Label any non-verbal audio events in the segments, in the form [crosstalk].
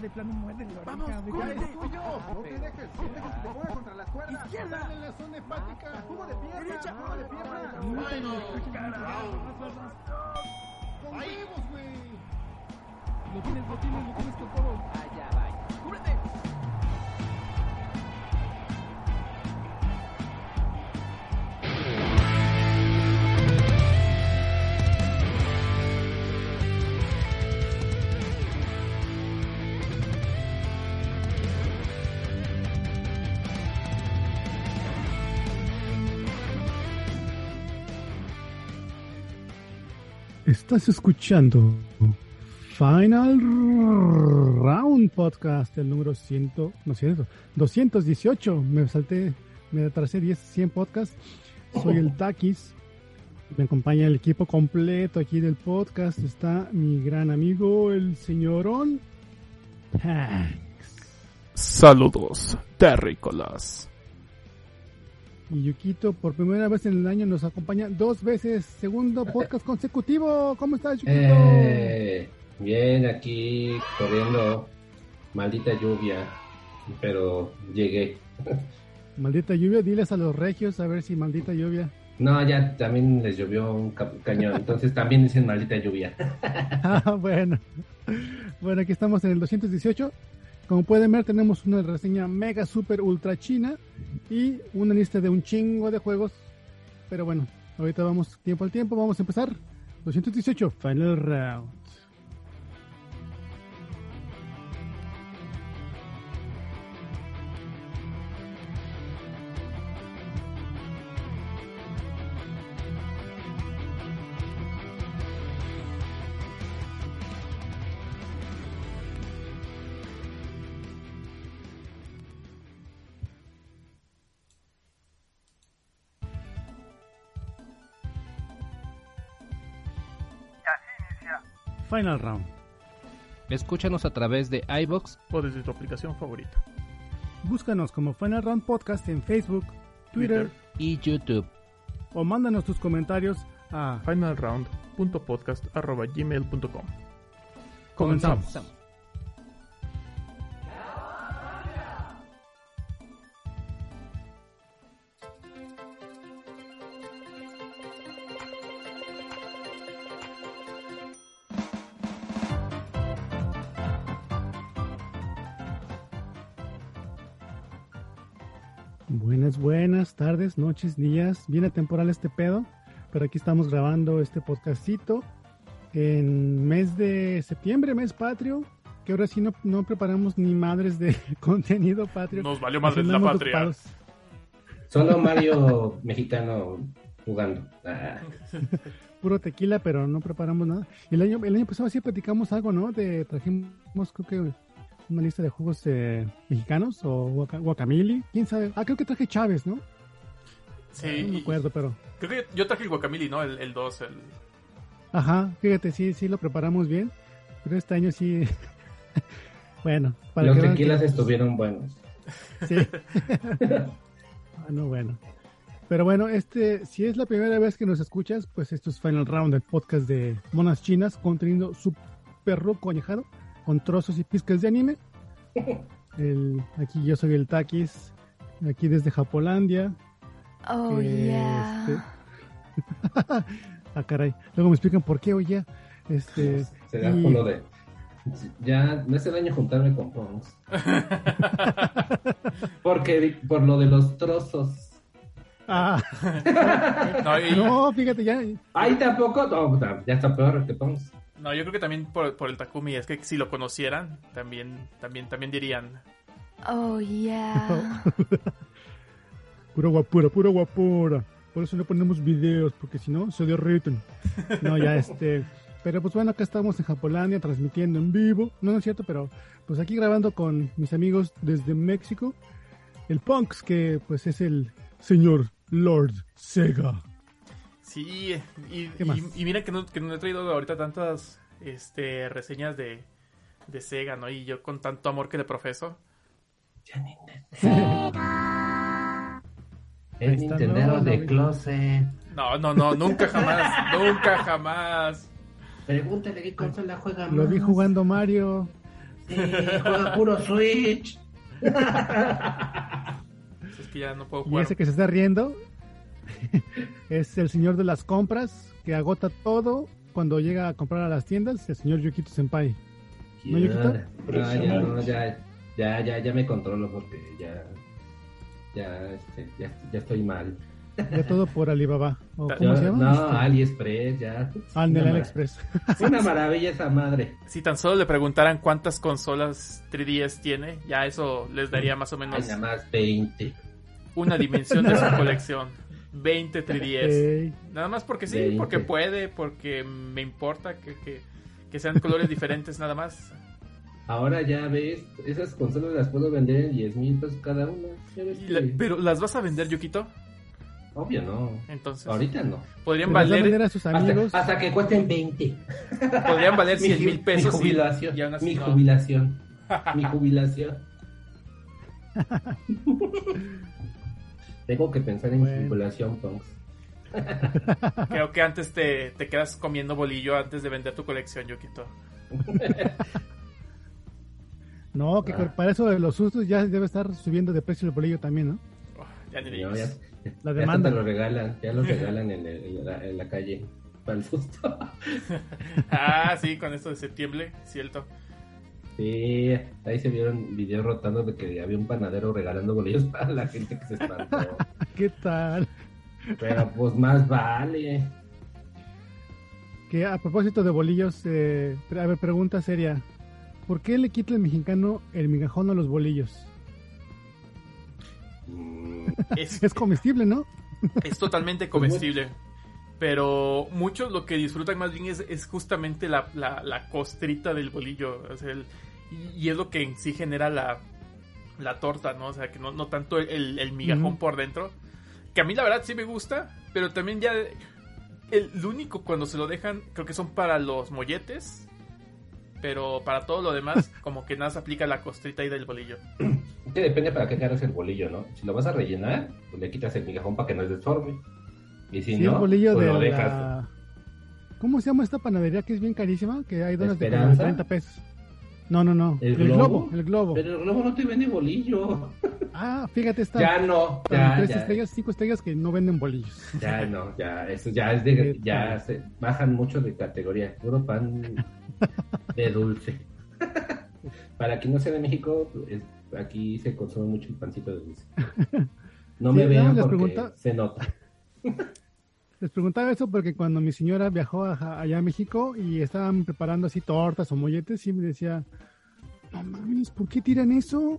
de plano muerde la Vamos, oreja. córrete. ¡Ay, tuyo! No te dejes, no dejes que te ponga contra las cuerdas. Izquierda. Dale en la zona hepática. Jugo de pierna. Derecha. Jugo de pierna. Bueno, Con huevos, güey. Lo tienes, lo tienes, lo tienes con todo. Estás escuchando Final Round Podcast, el número 100, no cierto, 218. Me salté, me atrasé 10, 100 podcasts. Soy el Takis. Me acompaña el equipo completo aquí del podcast. Está mi gran amigo, el señorón Pax. Saludos, terrícolas. Y Yukito, por primera vez en el año, nos acompaña dos veces, segundo podcast consecutivo. ¿Cómo estás, Yukito? Eh, bien, aquí corriendo. Maldita lluvia. Pero llegué. [laughs] Maldita lluvia, diles a los regios a ver si maldita lluvia. No, ya también les llovió un ca- cañón. Entonces también dicen maldita lluvia. [laughs] Ah, bueno. Bueno, aquí estamos en el 218. Como pueden ver, tenemos una reseña mega super ultra china y una lista de un chingo de juegos. Pero bueno, ahorita vamos tiempo al tiempo. Vamos a empezar. 218, Final Round. Final Round. Escúchanos a través de iBox O desde tu aplicación favorita. Búscanos como Final Round Podcast en Facebook, Twitter, Twitter. y YouTube. o mándanos tus comentarios a Finalround.podcast.gmail.com Comenzamos. Tardes, noches, días. Viene temporal este pedo, pero aquí estamos grabando este podcastito en mes de septiembre, mes patrio, que ahora sí no, no preparamos ni madres de [laughs] contenido patrio. Nos valió madre Así la patria. ocupados. Solo [laughs] Mario mexicano jugando. Ah, [laughs] Puro tequila, pero no preparamos nada. Y el año, el año pasado sí platicamos algo, ¿no? De, trajimos, creo que una lista de juegos eh, mexicanos o guaca- guacamili. ¿Quién sabe? Ah, creo que traje Chávez, ¿no? Sí, no me acuerdo, pero... creo que yo traje el guacamili, ¿no? El, el 2, el... Ajá, fíjate, sí, sí lo preparamos bien. Pero este año sí... [laughs] bueno, para Los que tequilas que- estuvieron buenos. Sí. [laughs] ah, no, bueno. Pero bueno, este, si es la primera vez que nos escuchas, pues esto es Final Round, el podcast de monas chinas, contenido super roco añejado, con trozos y pizcas de anime. [laughs] El, aquí yo soy el Takis, aquí desde Japolandia. Oh, Este, yeah. [laughs] ah, caray. Luego me explican por qué, oye. Este, Será y- por lo de. Ya me hace daño juntarme con Pons. [laughs] Porque por lo de los trozos. ah, [laughs] No, y- no, fíjate, ya, Ahí tampoco. No, ya está peor que Pons. no, yo creo que también por, por el Takumi, es que si lo conocieran, también, también, también dirían... Oh, yeah. Pura guapura, pura guapura. Por eso no ponemos videos, porque si no, se derriten. No, ya este. Pero pues bueno, acá estamos en Japolandia transmitiendo en vivo. No, no es cierto, pero pues aquí grabando con mis amigos desde México. El Punks, que pues es el señor Lord Sega. Sí, y, ¿Qué más? y, y mira que no, que no he traído ahorita tantas este, reseñas de, de Sega, ¿no? Y yo con tanto amor que le profeso. Ahí Es está, Nintendo no, de no, closet. No, no, no, nunca jamás, [laughs] nunca jamás. Pregúntale qué consola juega más. Lo vi jugando Mario. juega puro Switch. [laughs] Es que ya no puedo Y jugar. ese que se está riendo [laughs] es el señor de las compras que agota todo cuando llega a comprar a las tiendas, el señor Yukito Senpai. ¿No, Yukito? No, ya, no, ya, ya, ya, ya me controlo porque ya, ya, este, ya, ya estoy mal. Ya todo por Alibaba. ¿O Ya- ¿Cómo se llama? No, AliExpress, ya. Ah, en el AliExpress. Una maravilla esa madre. Si tan solo le preguntaran cuántas consolas 3DS tiene, ya eso les daría más o menos nada más 20. una dimensión de su [laughs] colección. 20 3DS. Ey, Nada más porque sí, 20. porque puede, porque me importa que, que, que sean colores diferentes nada más. Ahora ya ves, esas consolas las puedo vender en 10 mil pesos cada una. Ya ves Y que- la- pero ¿las vas a vender, Yukito? Obvio no. Entonces, Ahorita no. podrían valer, a sus amigos. Hasta, hasta que cuesten 20. podrían valer Mi 100 ju- mil pesos. Mi jubilación. y así mi no. jubilación. mi jubilación. Tengo que pensar en Bueno. mi jubilación, Punks. [laughs] Creo que antes te, te quedas comiendo bolillo antes de vender tu colección, Yukito. [laughs] No, que Ah. para eso de los sustos ya debe estar subiendo de precio el bolillo también, ¿no? Oh, ya ni No, digas. ya, La ya demanda. te lo regalan, ya lo [laughs] regalan en, el- en la, en la calle. Para el susto. [laughs] Ah, sí, con esto de septiembre, cierto. Sí, ahí se vieron videos rotando de que había un panadero regalando bolillos para la gente que se espantó. [laughs] ¿Qué tal? Pero pues más vale. Que a propósito de bolillos, eh, a ver, pregunta seria. ¿Por qué le quita el mexicano el migajón a los bolillos? Mm, [laughs] Es, Es comestible, ¿no? es totalmente [laughs] comestible. Pero muchos lo que disfrutan más bien es, es justamente la, la, la costrita del bolillo. o sea, el- y, es lo que en sí genera la, la torta, ¿no? O sea, que no, no tanto el, el migajón por dentro. Que a mí la verdad sí me gusta, pero también ya... El, el único cuando se lo dejan, creo que son para los molletes. Pero para todo lo demás, [laughs] como que nada se aplica la costrita ahí del bolillo. que depende para qué agarras el bolillo, ¿no? Si lo vas a rellenar, pues le quitas el migajón para que no desforme. Y si Sí, no, el bolillo pues de lo dejas. la... ¿Cómo se llama esta panadería que es bien carísima? Que hay donas de como ¿Esperanza? 30 pesos. No, no, no. ¿El El, globo? globo? el globo. Pero el globo no te vende bolillo. Ah, fíjate, está. Ya no, ya, tres ya, estrellas, cinco estrellas que no venden bolillos. ya no, ya, eso ya es de, [laughs] ¿Qué ya se bajan mucho de categoría, puro pan [laughs] de dulce. [laughs] Para quien no sea de México, es- aquí se consume mucho el pancito de dulce. [laughs] No me vean porque pregunta- se nota. [laughs] Les preguntaba eso porque cuando mi señora viajó a- allá a México y estaban preparando así tortas o molletes, y me decía, no mames, ¿por qué tiran eso?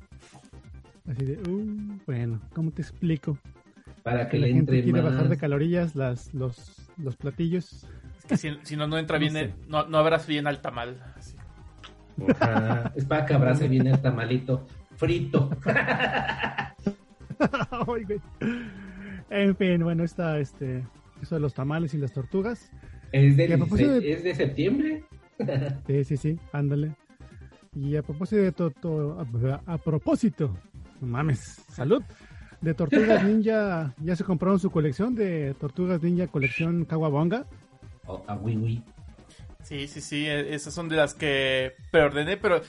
Así de, "Uh, bueno, ¿cómo te explico? Para que Que la le gente entre quiere más. bajar de calorías las, los, los platillos. Que si, si no, no entra No bien, sé. no, no abras bien al tamal. así. Es para que abrace bien el tamalito frito. [laughs] En fin, bueno, está este, eso de los tamales y las tortugas. Es de, Y a propósito de- es de septiembre. [laughs] Sí, sí, sí, ándale. Y a propósito de to- to- a, a propósito, no mames, salud. De Tortugas [laughs] Ninja, ya se compraron su colección de Tortugas Ninja colección Kawabonga. A Wii Sí, sí, sí, e- esas son de las que preordené, pero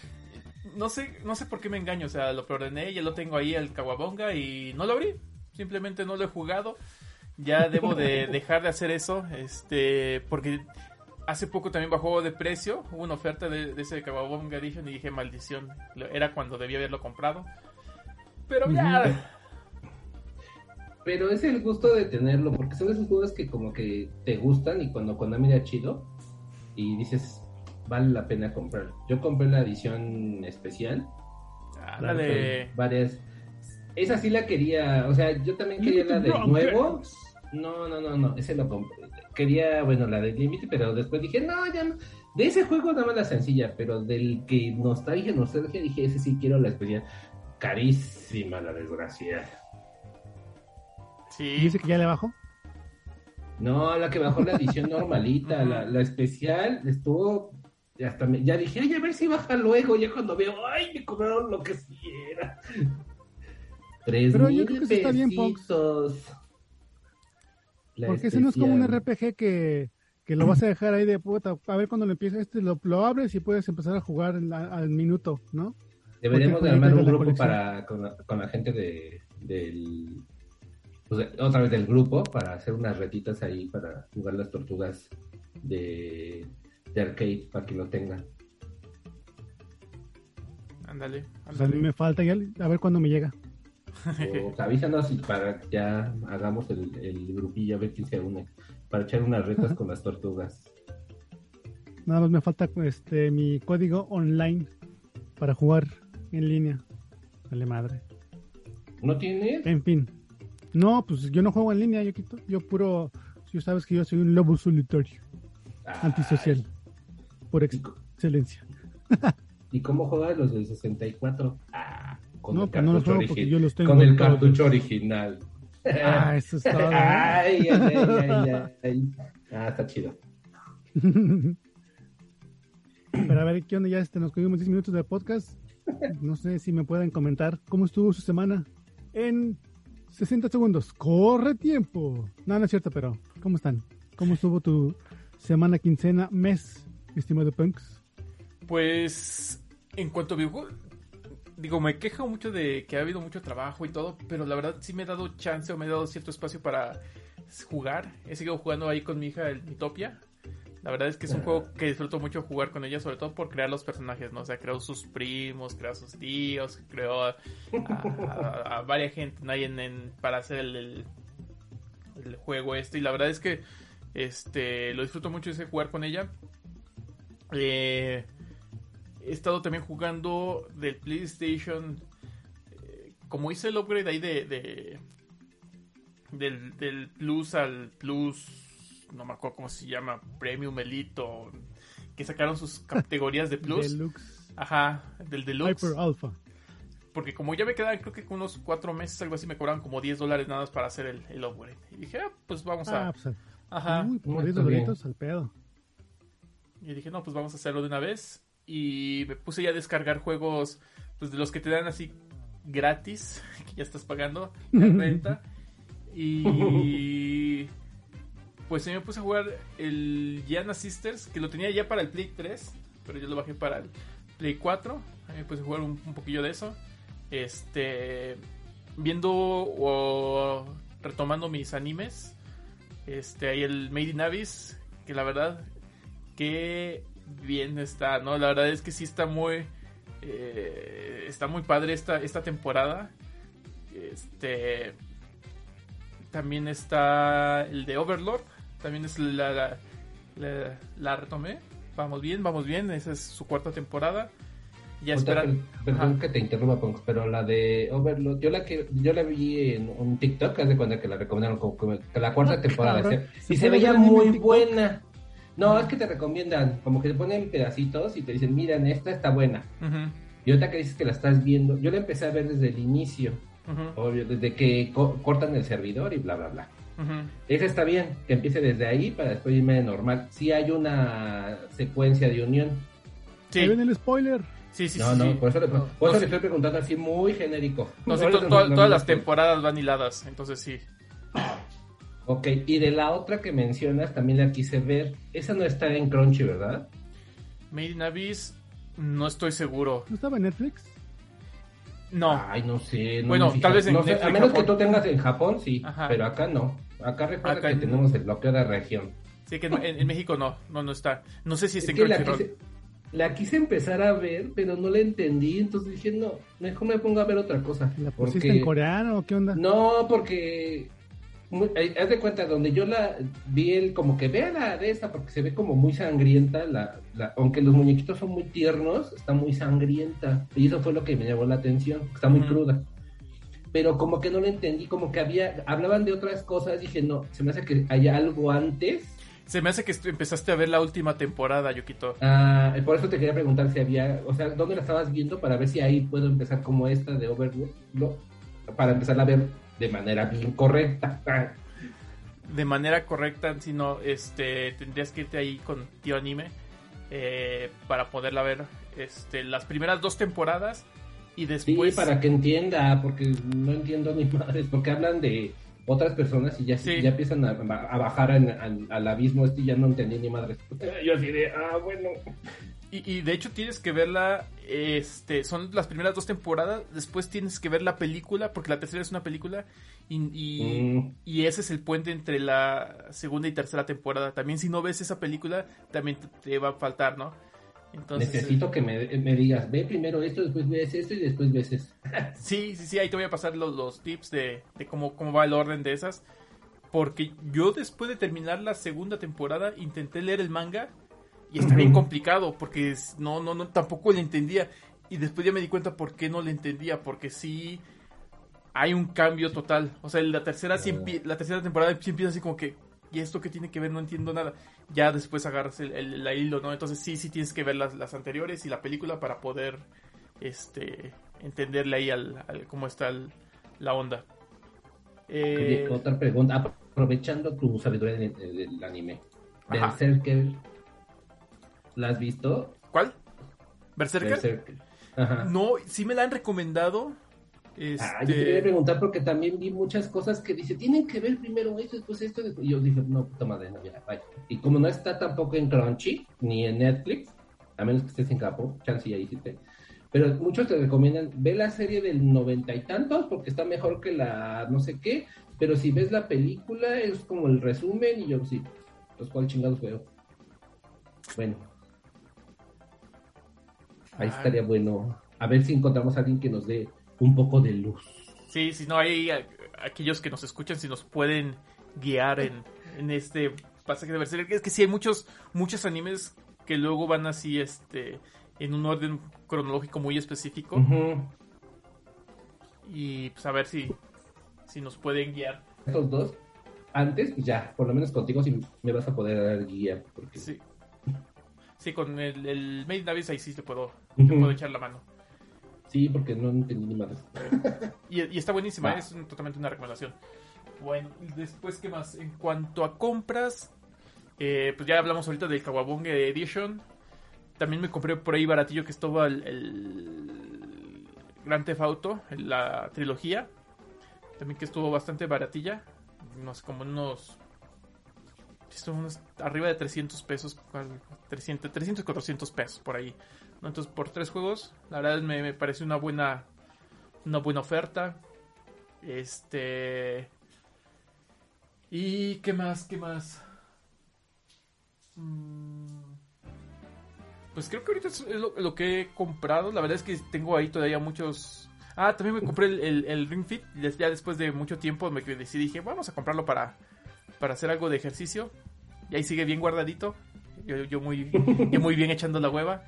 no sé, no sé por qué me engaño, o sea, lo preordené, ya lo tengo ahí el Kawabonga y no lo abrí, simplemente no lo he jugado. Ya debo de [laughs] dejar de hacer eso, este, porque hace poco también bajó de precio, hubo una oferta de, de ese Kawabonga Edition y dije, maldición, era cuando debía haberlo comprado. Pero ya, Pero es el gusto de tenerlo, porque son esos juegos que como que te gustan y cuando cuando mira chido y dices, vale la pena comprar. Yo compré la edición especial. ándale. con Varias. Esa sí la quería, o sea, yo también quería la del nuevo. No, no, no, no, ese lo compré. Quería, bueno, la del límite, pero después dije, no, ya no. De ese juego dame la sencilla, pero del que nostalgia, nostalgia, dije, ese sí quiero la especial. Carísima la desgracia. Sí, dice que ya le bajó. No, la que bajó la edición normalita, la, la especial estuvo. Hasta me- ya dije, ay, a ver si baja luego. Ya cuando veo, ay, me cobraron lo que sí era. Tres Pero yo creo que eso está bien. La Porque ese no es como un. RPG que, que lo vas a dejar ahí de puta, a ver cuando lo empieza este, lo, lo abres y puedes empezar a jugar la- al minuto, ¿no? Deberíamos de armar un grupo para con la, con la gente de, del pues, otra vez del grupo para hacer unas retitas ahí para jugar las tortugas de, de arcade para que lo tengan. Ándale. Pues a mí ándale. me falta ya, a ver cuándo me llega. O avísanos y para que ya hagamos el, el grupillo a ver quién se une para echar unas retas con las tortugas. Nada más me falta este mi código online para jugar en línea. Dale madre. ¿No tienes? En fin. No, pues yo no juego en línea, yo quito, yo puro, yo sabes que yo soy un lobo solitario, antisocial, por ex- excelencia. [laughs] ¿Y cómo juegas los del 64? Ah, con No, el pues no los cartucho juego porque origi- yo los tengo Con el cartucho original. Ah, [laughs] eso es todo. ay, ay, ay. [laughs] Ah, está chido. Pero a ver, ¿qué onda? Ya este, nos cogimos 10 minutos de podcast. No sé si me pueden comentar cómo estuvo su semana en 60 segundos. ¡Corre tiempo! No, no es cierto, pero ¿cómo están? ¿Cómo estuvo tu semana, quincena, mes, estimado Punks? Pues, en cuanto a videojuegos, digo, me quejo mucho de que ha habido mucho trabajo y todo, pero la verdad sí me he dado chance o me he dado cierto espacio para jugar. He seguido jugando ahí con mi hija el Utopia. La verdad es que es un juego que disfruto mucho jugar con ella, sobre todo por crear los personajes, ¿no? O sea, creó sus primos, creó sus tíos, creó a, varias gente ¿no? En, para hacer el juego este. Y la verdad es que este lo disfruto mucho ese jugar con ella. Eh, he estado también jugando del PlayStation. eh, como hice el upgrade ahí de, de- del, del Plus al Plus, no me acuerdo cómo se llama, Premium Elite, o- que sacaron sus [laughs] categorías de Plus. Deluxe, Ajá, del Deluxe. Hyper Alpha. Porque como ya me quedaban, creo que con unos cuatro meses, algo así, me cobraban como 10 dólares nada más para hacer el, el upgrade. Y dije, ah, pues vamos a... Ah, pues, Ajá. uy, por Está 10 bien. dolaritos al pedo. Y dije, no, pues vamos a hacerlo de una vez. Y me puse ya a descargar juegos, pues de los que te dan así gratis, [laughs] que ya estás pagando la renta. Y [laughs] pues me puse a jugar el Gianna Sisters, que lo tenía ya para el Play 3, pero yo lo bajé para el Play 4. Ahí me puse a jugar un, poquillo de eso. Este, viendo o retomando mis animes. Este, hay el Made in Abyss, que la verdad que bien está, ¿no? La verdad es que sí está muy eh, está muy padre esta, esta temporada. Este también está el de Overlord, también es la la, la- la retomé. Vamos bien, vamos bien, esa es su cuarta temporada. Ya esperan. per- Perdón que te interrumpa, Punks, pero la de Overlord, yo la que yo la vi en un TikTok, haz de cuenta que la recomendaron como que la cuarta Ah, temporada. cabrón. ¿sí? ¿Se Y se veía muy buena. No, es que te recomiendan, como que te ponen pedacitos y te dicen, miren, esta está buena. Ujú, Y ahorita que dices que la estás viendo, yo la empecé a ver desde el inicio, obvio, desde que co- cortan el servidor y bla, bla, bla. Esa está bien, que empiece desde ahí para después irme de normal. Sí hay una secuencia de unión. Sí, Ahí viene el spoiler. sí, sí, no, sí, no, sí. por eso, le, No, por eso no, le sí. estoy preguntando así muy genérico. No, sí, to- eso to- no- todas no- las temporadas van hiladas, entonces sí. Ok, y de la otra que mencionas, también la quise ver. Esa no está en Crunchy, ¿verdad? Made in Abyss, no estoy seguro. ¿No estaba en Netflix? No, Ay, no sé. no Bueno, tal vez en No sé, Netflix, A menos Japón. que tú tengas en Japón, sí. Ajá. Pero acá no. Acá recuerda Acá que en- tenemos el bloqueo de región. sí que en, en México no, no, no está. No sé si Es está en que la Crunchyroll. quise, la quise empezar a ver, pero no la entendí. Entonces dije, no, mejor me pongo a ver otra cosa. ¿La pusiste Porque- en coreano o qué onda? No, porque muy- eh, haz de cuenta, donde yo la vi el como que vea la de esta, porque se ve como muy sangrienta, la, la- aunque los muñequitos son muy tiernos, está muy sangrienta. Y eso fue lo que me llamó la atención, está muy cruda. Pero como que no lo entendí, como que había, hablaban de otras cosas, dije, no, se me hace que hay algo antes. Se me hace que empezaste a ver la última temporada, Yukito. Ah, por eso te quería preguntar si había, o sea, ¿dónde la estabas viendo? Para ver si ahí puedo empezar como esta de Overlord, ¿no? para empezar a ver de manera bien correcta. De manera correcta, si no, este, tendrías que irte ahí con Tío Anime eh, para poderla ver este, las primeras dos temporadas y Sí, después... para que entienda, porque no entiendo ni [laughs] madres, porque hablan de otras personas y ya, Sí. ya empiezan a, a bajar en- al, al abismo este y ya no entendí ni madre. [laughs] Yo así de, ah, bueno. Y, y de hecho tienes que verla, este, son las primeras dos temporadas, después tienes que ver la película, porque la tercera es una película, y, y, Mm. y ese es el puente entre la segunda y tercera temporada. También si no ves esa película, también te, te va a faltar, ¿no? Entonces, Necesito que me, me digas, ve primero esto, después ves esto y después ves eso. eh, [laughs] sí, sí, sí, ahí te voy a pasar los, los tips de, de cómo, cómo va el orden de esas. Porque yo después de terminar la segunda temporada intenté leer el manga y está bien complicado porque es- no, no, no, tampoco le entendía. Y después ya me di cuenta por qué no le entendía, porque sí hay un cambio total. O sea, la tercera, sí Oh. empie- la tercera temporada sí empieza así como que, ¿y esto qué tiene que ver? No entiendo nada. Ya después agarras el, el- la hilo, ¿no? Entonces sí, sí tienes que ver las, las anteriores y la película para poder este entenderle ahí al, al- cómo está el- la onda. Eh, Oye, otra pregunta, aprovechando tu sabiduría del, del anime. Ajá. Berserker, ¿la has visto? ¿Cuál? ¿Berserker? Berserker. Ajá. No, sí me la han recomendado. Ah, yo quería Este, preguntar porque también vi muchas cosas que dice, tienen que ver primero esto, después esto, después... Y yo dije, no, puta madre, no, ya, vaya. Y como no está tampoco en Crunchy, ni en Netflix, a menos que estés en Capo, chance y ahí sí te... Pero muchos te recomiendan, ve la serie del noventa y tantos porque está mejor que la no sé qué, pero si ves la película es como el resumen y yo sí, pues cuál chingados veo. Bueno. Ahí Ah. estaría bueno. A ver si encontramos a alguien que nos dé un poco de luz. sí, si no hay a- aquellos que nos escuchan, si nos pueden guiar en, en este pasaje de Berserker. Es que sí hay muchos, muchos animes que luego van así, este, en un orden cronológico muy específico. Y pues a ver si, si nos pueden guiar. Estos dos, antes, pues ya, por lo menos contigo sí me vas a poder dar guía. Porque... Sí. Sí, con el, el Made in Abyss ahí sí te puedo, te puedo echar la mano. Sí, porque no entendí ni más. [laughs] Y, y está buenísima, es un- totalmente una recomendación. Bueno, y después, ¿qué más? En cuanto a compras, eh, pues ya hablamos ahorita del Kawabonga Edition. También me compré por ahí baratillo que estuvo el, el Grand Theft Auto, la trilogía. También que estuvo bastante baratilla. No sé, como unos... Estuvo unos arriba de 300 pesos, cual- 300, 300 400 pesos por ahí. Entonces, por tres juegos, la verdad me, me parece una buena una buena oferta. Este. ¿Y qué más? ¿Qué más? Mm, Pues creo que ahorita es lo, que he comprado. La verdad es que tengo ahí todavía muchos. Ah, también me compré el, el, el Ring Fit. Ya después de mucho tiempo me decidí, dije, vamos a comprarlo para, para hacer algo de ejercicio. Y ahí sigue bien guardadito. Yo, yo muy, yo muy bien echando la hueva.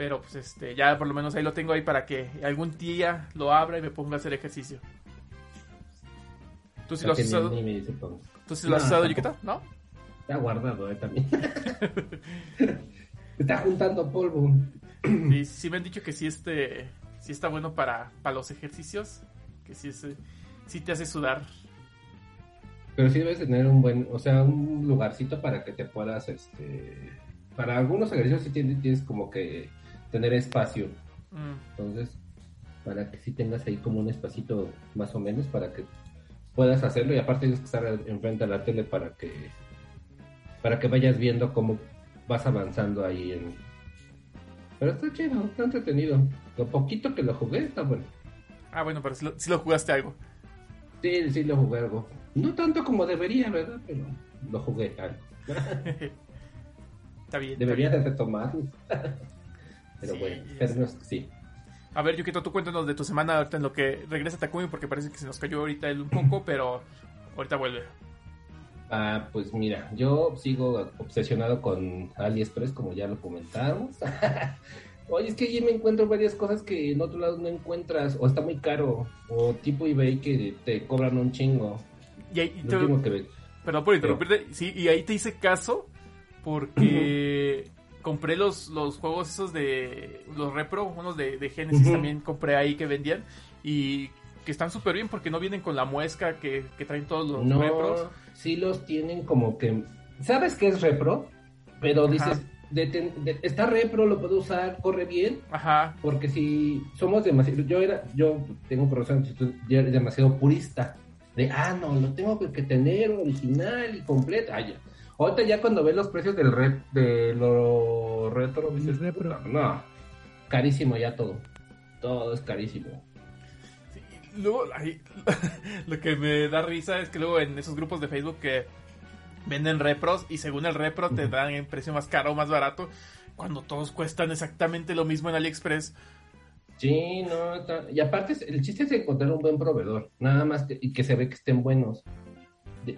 Pero pues este, ya por lo menos ahí lo tengo ahí para que algún día lo abra y me ponga a hacer ejercicio. ¿Tú sí lo has ni- usado? ni dice. ¿Tú sí lo has usado. Yukita? ¿No? Está guardado, eh, también. [laughs] Está juntando polvo. Sí, sí me han dicho que sí este, sí está bueno para, para los ejercicios, que sí es, sí te hace sudar. Pero sí debes tener un buen, o sea, un lugarcito para que te puedas, este... Para algunos ejercicios sí tienes, tienes como que tener espacio. Mm, Entonces, para que sí tengas ahí como un espacito más o menos para que puedas hacerlo y aparte tienes que estar enfrente a la tele para que para que vayas viendo cómo vas avanzando ahí en pero está chido, está entretenido lo poquito que lo jugué está bueno Ah, bueno, pero si lo, sí lo jugaste algo. sí, sí lo jugué algo no tanto como debería, ¿verdad? pero lo jugué algo [laughs] Está bien. está debería bien. de retomar [laughs] pero Sí, bueno, pero no sí A ver, Yukito, tú cuéntanos de tu semana ahorita en lo que regresa Takumi, porque parece que se nos cayó ahorita él un poco, [laughs] pero ahorita vuelve. Ah, pues mira, yo sigo obsesionado con AliExpress, como ya lo comentamos. [laughs] Oye, es que allí me encuentro varias cosas que en otro lado no encuentras, o está muy caro, o tipo eBay que te cobran un chingo. Y ahí, Lo te- último que ve. Perdón por interrumpirte. Sí, y ahí te hice caso porque compré los, los juegos esos de los Repro, unos de, de Genesis también compré ahí que vendían y que están súper bien porque no vienen con la muesca que, que traen todos los No, Repros. sí los tienen como que... ¿Sabes qué es repro? Pero Ajá. dices, de- de- está repro, lo puedo usar, corre bien. Ajá, Porque si somos demasiado, yo era, yo tengo razón, yo era demasiado purista. de, ah, no, lo tengo que, que tener original y completo. Ah, ya. Ahorita ya cuando ves los precios del rep, de lo retro, dices, repro. "Puta, no, carísimo ya todo. Todo es carísimo. Sí, luego, ahí, [laughs] lo que me da risa es que luego en esos grupos de Facebook que venden repros y según el repro te dan en precio más caro o más barato, cuando todos cuestan exactamente lo mismo en AliExpress. Sí, no, está- y aparte el chiste es encontrar un buen proveedor, nada más que, y que se ve que estén buenos.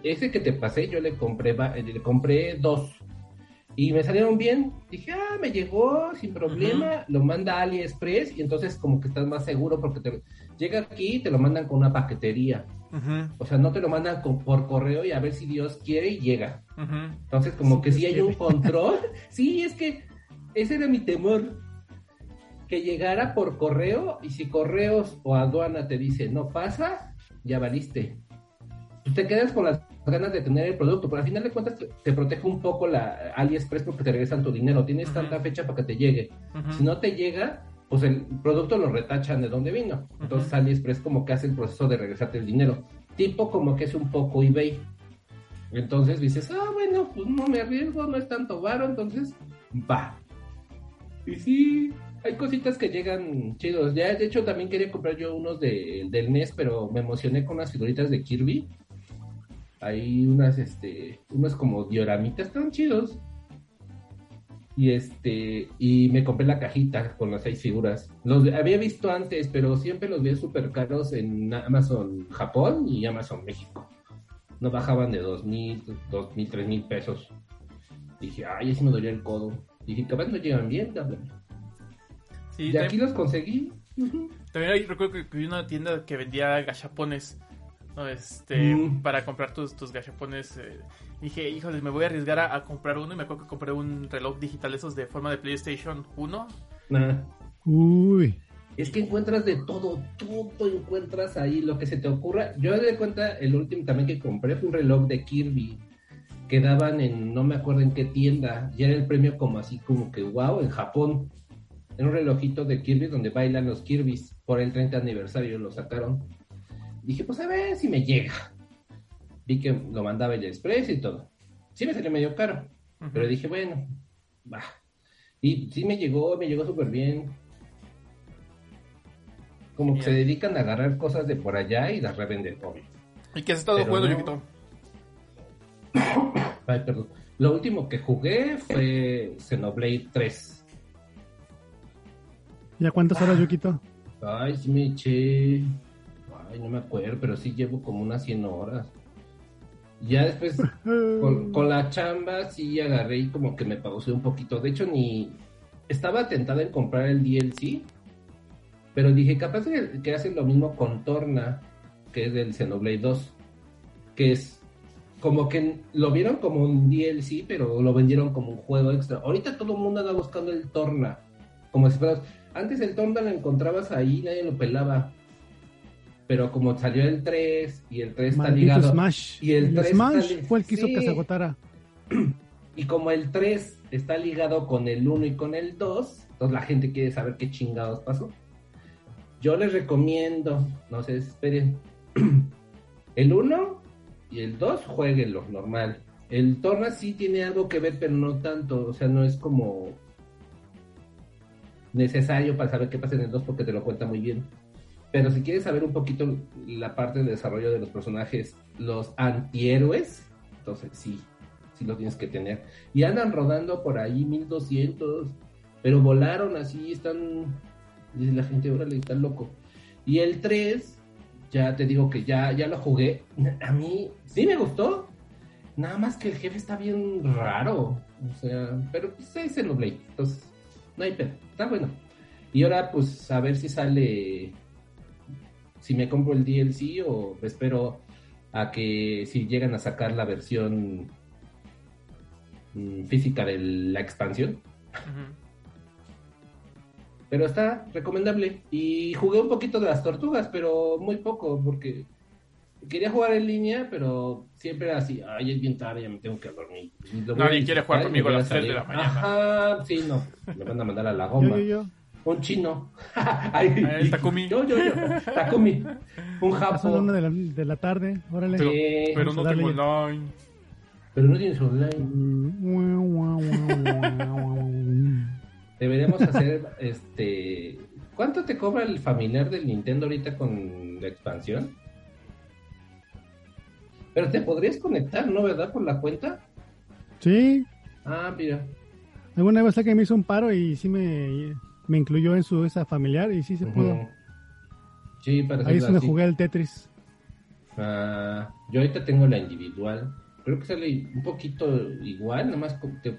Ese que te pasé, yo le compré, eh, le compré dos y me salieron bien. Dije, ah, me llegó sin problema, lo manda a AliExpress y entonces como que estás más seguro porque te llega aquí y te lo mandan con una paquetería. O sea, no te lo mandan con- por correo y a ver si Dios quiere y llega. Entonces, como Sí, que sí hay un control. [laughs] sí, es que ese era mi temor. Que llegara por correo y si correos o aduana te dice no pasa, ya valiste. Te quedas con las ganas de tener el producto, pero al final de cuentas te, te protege un poco la AliExpress porque te regresan tu dinero. Tienes tanta fecha para que te llegue. Si no te llega, pues el producto lo retachan de dónde vino. Entonces. AliExpress como que hace el proceso de regresarte el dinero. Tipo como que es un poco eBay. Entonces dices, ah, bueno, pues no me arriesgo, no es tanto varo, entonces va. Y sí, hay cositas que llegan chidos. Ya, de hecho, también quería comprar yo unos de, del NES, pero me emocioné con unas figuritas de Kirby. Hay unas, este, unos como dioramitas, están chidos. Y este, y me compré la cajita con las seis figuras. Los había visto antes, pero siempre los vi súper caros en Amazon Japón y Amazon México. No bajaban de dos mil, dos mil, tres mil pesos. Dije, ay, así me dolía el codo. Dije, capaz no llegan bien, cabrón. Sí, Y aquí los conseguí. También hay- recuerdo que, que vi una tienda que vendía gachapones. ¿No? Este, Mm. para comprar tus, tus gachapones. eh, dije, híjole, me voy a arriesgar a, a comprar uno. Y me acuerdo que compré un reloj digital esos de forma de PlayStation 1. Nah. Uy. Es que encuentras de todo, todo encuentras ahí, lo que se te ocurra. Yo de cuenta, el último también que compré fue un reloj de Kirby, que daban en, no me acuerdo en qué tienda, y era el premio como así, como que wow, en Japón. Era un relojito de Kirby donde bailan los Kirbys, por el 30 aniversario lo sacaron. Dije, pues a ver si me llega. Vi que lo mandaba el Express y todo. Sí me salió medio caro, pero dije, bueno, va. Y sí me llegó, me llegó súper bien. Como que se dedican a agarrar cosas de por allá y las revenden, obvio. ¿Y qué has estado Pero jugando, no. Yukito? [coughs] Ay, perdón. Lo último que jugué fue Xenoblade 3. ¿Ya cuántas horas, Yukito? Ay, sí me eché. Ay, no me acuerdo, pero sí llevo como unas 100 horas. Ya después, con, [laughs] con la chamba, sí agarré y como que me pausé un poquito. De hecho, ni. Estaba tentada en comprar el DLC, pero dije, capaz que, que hacen lo mismo con Torna, que es del Xenoblade 2, que es como que lo vieron como un DLC, pero lo vendieron como un juego extra. Ahorita todo el mundo anda buscando el Torna, como si fueras. Antes el Torna lo encontrabas ahí, nadie lo pelaba. Pero como salió el 3 y el 3 está ligado. Smash. Y el tres Smash está fue el que hizo Sí. que se agotara. [clears throat] Y como el 3 está ligado con el 1 y con el 2, entonces la gente quiere saber qué chingados pasó. Yo les recomiendo, no se desesperen. [clears throat] El 1 y el 2, jueguenlo, normal. El Torna sí tiene algo que ver, pero no tanto. O sea, no es como necesario para saber qué pasa en el 2 porque te lo cuenta muy bien. Pero si quieres saber un poquito la parte de desarrollo de los personajes, los antihéroes, entonces sí, sí lo tienes que tener. Y andan rodando por ahí 1200, pero volaron así, están, dice la gente, órale, está loco. Y el 3, ya te digo que ya, ya lo jugué. [laughs] A mí sí me gustó, nada más que el jefe está bien raro. O sea, pero pues es el entonces no hay pedo, está bueno. Y ahora pues a ver si sale, si me compro el DLC o espero a que si llegan a sacar la versión mm, física de la expansión. Pero está recomendable. Y jugué un poquito de las tortugas, pero muy poco, porque quería jugar en línea, pero siempre era así, ay, es bien tarde, ya me tengo que dormir. Nadie quiere jugar conmigo a las tres de salir. la mañana. Ajá, sí, no, me van a mandar a la Yo, goma. yo, yo. Un chino. [laughs] Ay, el Takumi. Yo, yo, yo. Takumi. Un A la una japo. de la, de la tarde, órale. Pero, no tengo online. Pero no tienes online. [laughs] Deberíamos hacer, este... ¿Cuánto te cobra el familiar del Nintendo ahorita con la expansión? Pero te podrías conectar, ¿no? ¿Verdad? Por la cuenta. Sí, Ah, mira. alguna vez que me hizo un paro y sí me, me incluyó en su esa familiar y sí se pudo. Sí, para Ahí es donde jugué el Tetris. Ah, yo ahorita tengo la individual. Creo que sale un poquito igual, nomás te,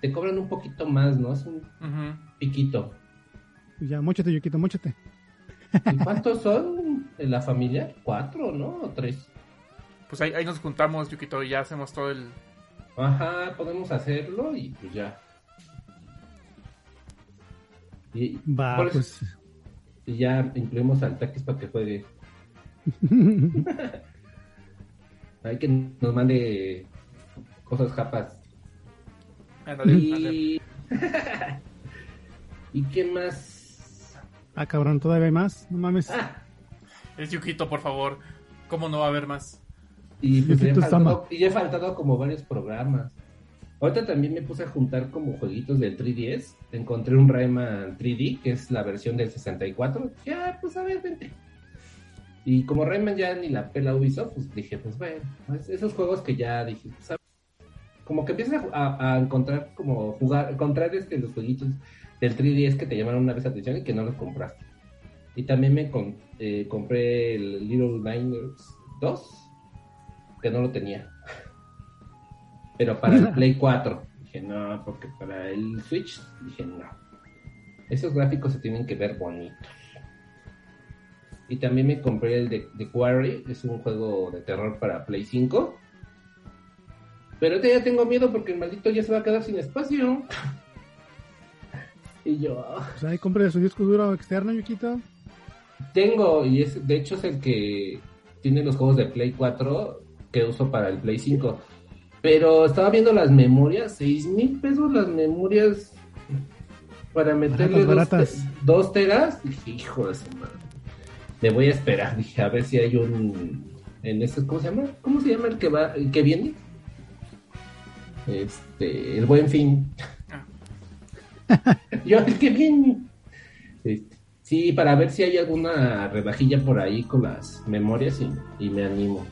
te cobran un poquito más, ¿no? Es un Ujú. piquito. Ya, mochate, Yuquito, mochate. ¿Y cuántos son en la familia? ¿Cuatro, no? ¿O tres? Pues ahí, ahí nos juntamos, Yukito, y ya hacemos todo el... Ajá, podemos hacerlo y pues ya. Y, Va, pues. y ya incluimos al Taquis para que juegue. [laughs] Hay que nos mande cosas japas. Y... [laughs] ¿Y qué más? Ah, cabrón, todavía hay más. No mames. Ah, Es Yukito, por favor. ¿Cómo no va a haber más? y, pues, he Yukito faltado, Sama. y he faltado como varios programas. Ahorita también me puse a juntar como jueguitos del 3DS. Encontré un Rayman 3D, que es la versión del 64. Ya, pues a ver, vente. Y como Rayman ya ni la pela Ubisoft, pues dije, pues bueno, pues, esos juegos que ya dije, pues, a- como que empiezas a, encontrar, como jugar, encontrar este, los jueguitos del 3DS que te llamaron una vez atención y que no los compraste. Y también me com- eh, compré el Little Niners 2, que no lo tenía. Pero para el [laughs] Play 4. Dije, no, porque para el Switch, dije, no. Esos gráficos se tienen que ver bonitos. Y también me compré el de, de Quarry, es un juego de terror para Play 5. Pero ahorita ya tengo miedo porque el maldito ya se va a quedar sin espacio. [laughs] Y yo, ah. Pues ahí compré su disco duro externo, Yuquito. Tengo, y es de hecho es el que tiene los juegos de Play 4 que uso para el Play 5. Pero estaba viendo las memorias, seis mil pesos las memorias para meterle dos, baratas. dos teras. Dije, hijo de su madre. Me voy a esperar, dije, a ver si hay un en ese, ¿cómo se llama? ¿Cómo se llama el que va, el que viene? Este, el buen fin. [laughs] Yo, el que viene. Este, Sí, para ver si hay alguna rebajilla por ahí con las memorias y, y me animo.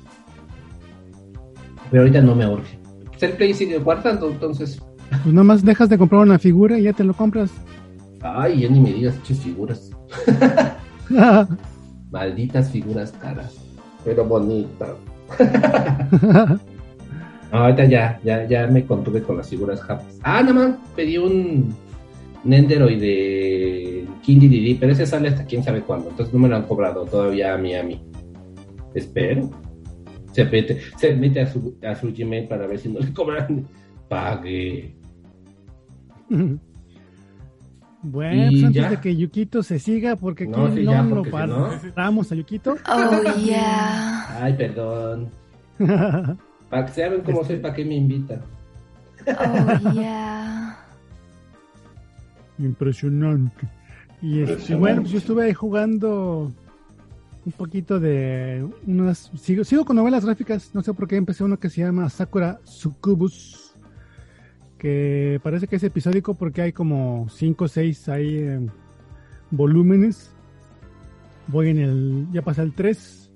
Pero ahorita no me urge. Pues el Play sigue guardando, entonces. Pues nomás dejas de comprar una figura y ya te lo compras. Ay, ya ni me digas, ches figuras. [laughs] Malditas figuras caras. Pero bonitas. [laughs] No, ahorita ya, ya, ya me contuve con las figuras japas. Ah, nada más pedí un Nenderoid de King Didi, pero ese sale hasta quién sabe cuándo. Entonces no me lo han cobrado todavía a mí, a mí. Espero. Se mete, se mete a, su, a su Gmail para ver si no le cobran. Pague. Bueno, pues antes ya. de que Yukito se siga, porque aquí No, no, sí, ya, lo porque si no- paramos a Yukito. Oh yeah. Ay, perdón. Para que saben cómo soy, ¿para qué me invitan? Oh yeah. Impresionante. Y este, Impresionante. bueno, pues yo estuve ahí jugando un poquito de unas. Sigo, sigo con novelas gráficas, no sé por qué empecé uno que se llama Sakura Sucubus. Que parece que es episódico porque hay como 5 o 6 ahí eh, volúmenes. Voy en el. Ya pasé el 3.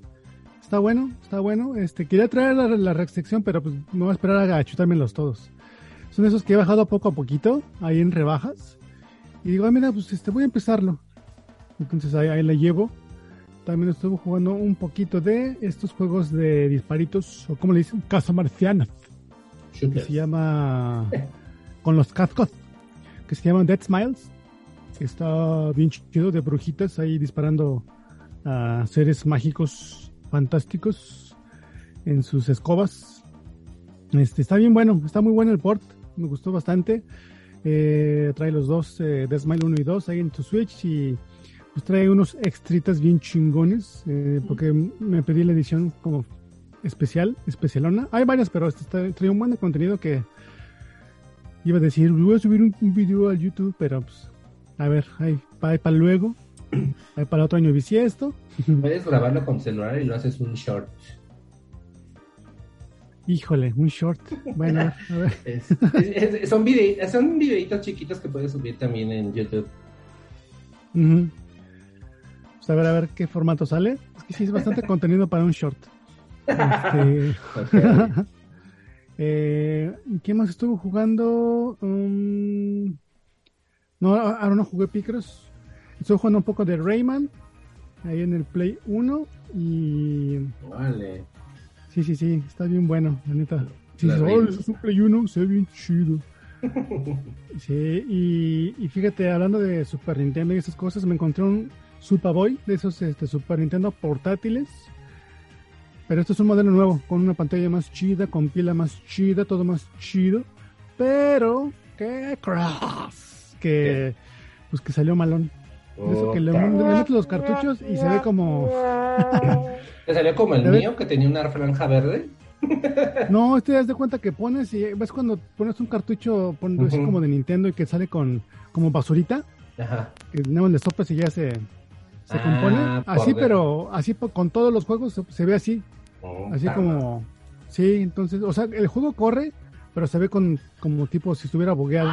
Está bueno, está bueno. Este, quería traer la, la pero pues no voy a esperar a chutármelos todos. Son esos que he bajado poco a poquito, ahí en rebajas. Y digo, ah, mira, pues este, voy a empezarlo. Entonces ahí, ahí la llevo. También estuve jugando un poquito de estos juegos de disparitos, o como le dicen, Casa Marciana, que se llama con los cascos, que se llama Dead Smiles. que Está bien chido de brujitas ahí disparando a seres mágicos fantásticos en sus escobas. Este, está bien bueno, está muy bueno el port, me gustó bastante. Eh, trae los dos, eh, Dead Smile 1 y 2 ahí en tu Switch y pues trae unos extritas bien chingones, eh, porque me pedí la edición como especial, especialona. Hay varias, pero este está, trae un buen de contenido que iba a decir, voy a subir un, un video al YouTube, pero pues A ver, ahí, para, para luego. [clears throat] Ahí para el otro año bisiesto. [laughs] Puedes grabarlo con celular y lo haces un short. Híjole, un short. Bueno, a ver. [laughs] Es- es- es- son, son videitos chiquitos que puedes subir también en YouTube. Pues a ver, a ver qué formato sale. Es que sí es bastante [laughs] contenido para un short. Este, [laughs] eh, ¿Qué más estuvo jugando? Um, no, ahora no jugué Picross. Estuve jugando un poco de Rayman. Ahí en el Play 1. Y Vale. sí, sí, sí, está bien bueno, la neta. Sí, La. "Oh, es un Play 1, se ve bien chido. [laughs] Sí, y, y fíjate, hablando de Super Nintendo y esas cosas, me encontré un Superboy de esos este, Super Nintendo portátiles. Pero esto es un modelo nuevo, con una pantalla más chida, con pila más chida, todo más chido. Pero, ¿qué cross? Que, pues que salió malón. Eso que le, metes los cartuchos y se ve como... ¿Te salió como el mío que tenía una franja verde? [laughs] No, este das de cuenta que pones y ves cuando pones un cartucho pones así Ujú. como de Nintendo y que sale con como basurita. Ajá. que nada más le soplas y ya se, se Ah, compone. por Así, pero así con todos los juegos se, ve así. Así Puta. como. Sí, entonces, o sea, el juego corre, pero se ve con como tipo si estuviera bugueado.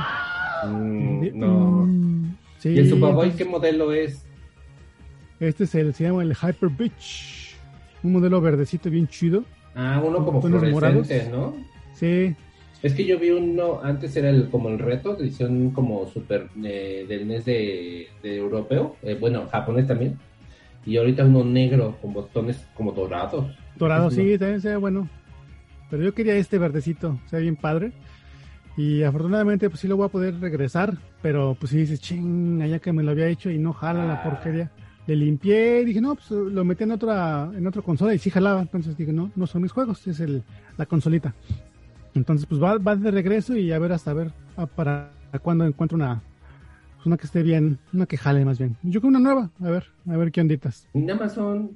Mm, De- no. mm, sí, ¿Y el Superboy entonces, qué modelo es? Este es el, se llama el Hyper Beach. Un modelo verdecito bien chido. Ah, uno como Tonos fluorescente, morados. ¿no? Sí, Es que yo vi uno, antes era el, como el reto, edición como super eh, del NES de, de europeo, eh, bueno, japonés también, y ahorita uno negro con botones como dorados. dorado, Es sí, también se ve bueno. Pero yo quería este verdecito, se ve bien padre. Y afortunadamente, pues sí lo voy a poder regresar. Pero pues sí dices, ching, allá que me lo había hecho y no jala la Ah. porquería. Le limpié y dije, no, pues lo metí en otra, en otra consola y sí jalaba. Entonces dije, no, no son mis juegos, es el, la consolita. Entonces, pues va, va de regreso y a ver hasta ver ah, para cuando encuentro una, pues, una que esté bien, una que jale más bien. Yo creo una nueva, a ver, a ver qué onditas. En Amazon,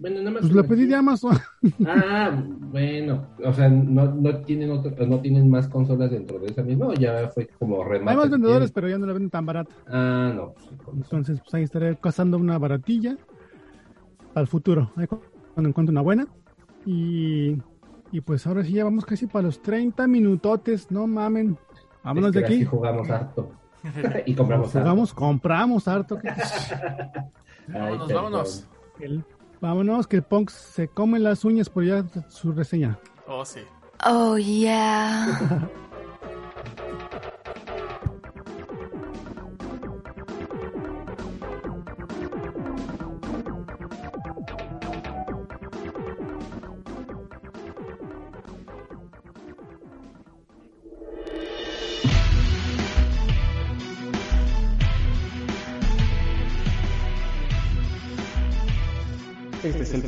bueno, en Pues Amazon. la pedí de Amazon. [laughs] Ah, bueno, o sea, no, no tienen otro, no tienen más consolas dentro de esa misma, o ya fue como remate. Hay más vendedores, tienen? pero ya no la venden tan barata. Ah, no, pues. Entonces, pues ahí estaré cazando una baratilla para el futuro. Ahí cu- cuando encuentre una buena. Y, y pues ahora sí ya vamos casi para los 30 minutotes. No mamen. Vámonos Es que de aquí. jugamos harto. [laughs] y compramos harto. Jugamos, compramos harto. que- [laughs] Vámonos, perdón. vámonos. el- vámonos, que el Punk se come las uñas por ya su reseña. Oh, sí. Oh yeah. [laughs]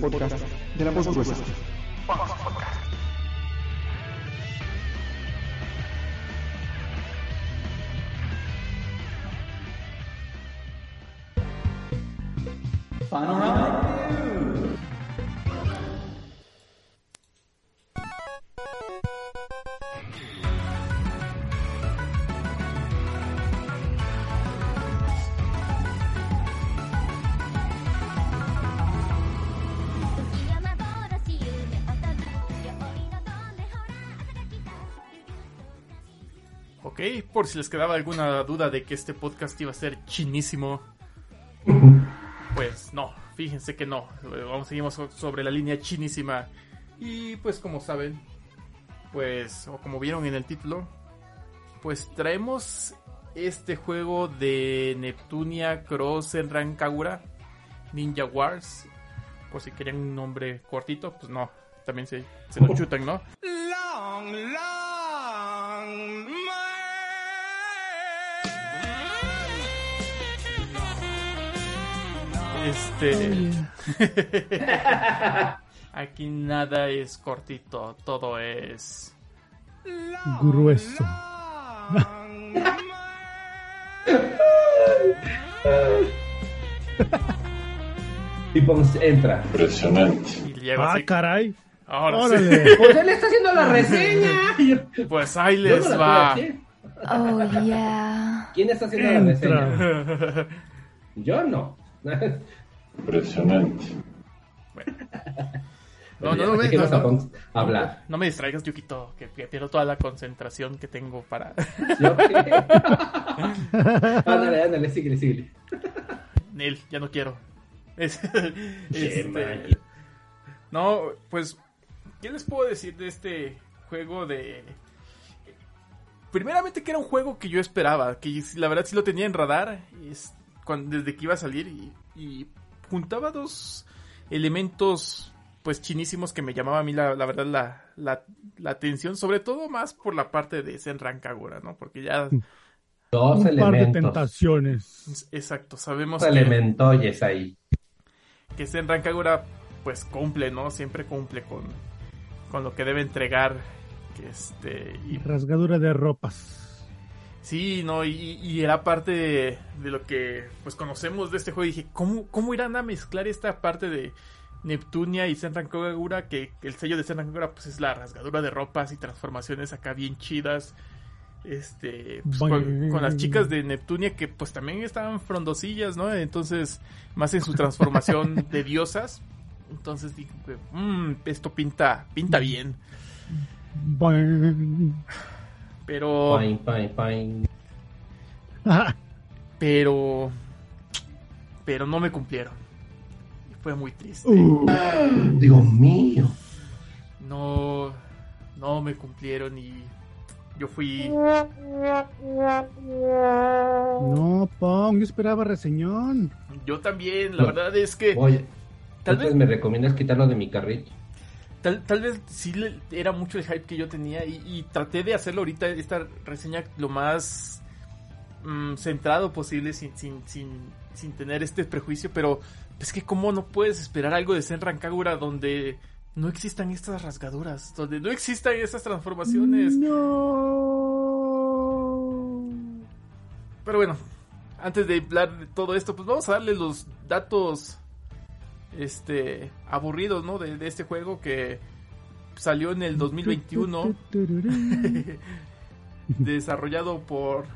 podcast por si les quedaba alguna duda de que este podcast iba a ser chinísimo, pues no, fíjense que no. Vamos, seguimos so- sobre la línea chinísima. Y pues como saben, pues, o como vieron en el título, pues traemos este juego de Neptunia Cross en Rancagura, Ninja Wars. Por si querían un nombre cortito, pues no, también se, se lo [laughs] chutan, ¿no? Este. [laughs] Aquí nada es cortito, todo es. Grueso. [laughs] Y Pons entra. Y llego Ah, así. caray. Ahora sí. Órale. [laughs] Pues él está haciendo la reseña. Pues ahí les no la va. Oh yeah. ¿Quién está haciendo la Entra. reseña? Yo no. [laughs] Impresionante. No, no, Ya, no, me, no, no, hablar. no distraigas, Yukito, que, que pierdo toda la concentración que tengo para... [laughs] [laughs] Ándale, ándale, síguele, síguele. Nel, ya no quiero. Es- este, no, pues, ¿qué les puedo decir de este juego de... Primeramente que era un juego que yo esperaba, que la verdad sí lo tenía en radar es, cuando, desde que iba a salir y, y juntaba dos elementos pues chinísimos que me llamaba a mí la, la verdad la, la, la atención, sobre todo más por la parte de Senran Kagura, ¿no? Porque ya, Dos Un par de elementos. tentaciones. exacto, sabemos Dos que... elementoyes ahí. que Senran Kagura pues cumple, ¿no? Siempre cumple con, con lo que debe entregar. Que este, y Rasgadura de ropas. Sí, ¿no? Y, y era parte de, de lo que pues conocemos de este juego. Y dije, ¿cómo, ¿cómo irán a mezclar esta parte de Neptunia y Senran Kagura? Que, el sello de Senran Kagura pues es la rasgadura de ropas y transformaciones acá bien chidas. Este, pues, con, con las chicas de Neptunia que pues también estaban frondosillas, ¿no? Entonces, más en su transformación [laughs] de diosas. Entonces dije, "Mm, esto pinta, pinta bien. Pero, Fine, fine, fine. [laughs] pero, pero no me cumplieron. Y fue muy triste. Uh, Dios mío. No, no me cumplieron y yo fui, no, Pong, yo esperaba reseñón. yo también. La No. verdad es que Oye, tal vez, me recomiendas quitarlo de mi carrito. Tal, tal vez sí le- era mucho el hype que yo tenía y, y traté de hacerlo ahorita esta reseña lo más mm, centrado posible sin, sin, sin, sin tener este prejuicio, pero es que cómo no puedes esperar algo de Senran Kagura donde no existan estas rasgaduras, donde no existan estas transformaciones. No. Pero bueno, antes de hablar de todo esto, pues vamos a darle los datos este aburridos, ¿no? De, de este juego que salió en el 2021, [laughs] [laughs] desarrollado por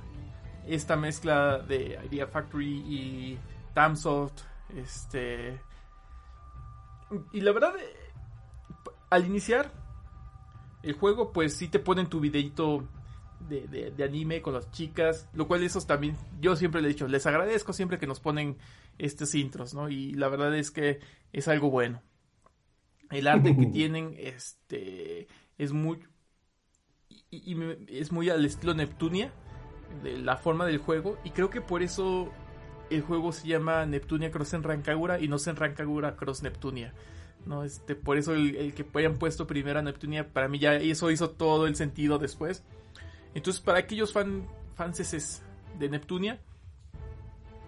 esta mezcla de Idea Factory y Tamsoft, este y la verdad eh, al iniciar el juego, pues sí te ponen tu videito de, de- de anime con las chicas, lo cual esos también, yo siempre le he dicho, les agradezco siempre que nos ponen estos intros, ¿no? Y la verdad es que es algo bueno. El arte que [laughs] tienen, este, es muy, y, y me- es muy al estilo Neptunia, de la forma del juego, y creo que por eso el juego se llama Neptunia Cross en Rancagura y no en Rancagura Cross Neptunia. No, este, por eso el, el que hayan puesto primero a Neptunia, para mí ya eso hizo todo el sentido después. Entonces, para aquellos fan, fanses de Neptunia,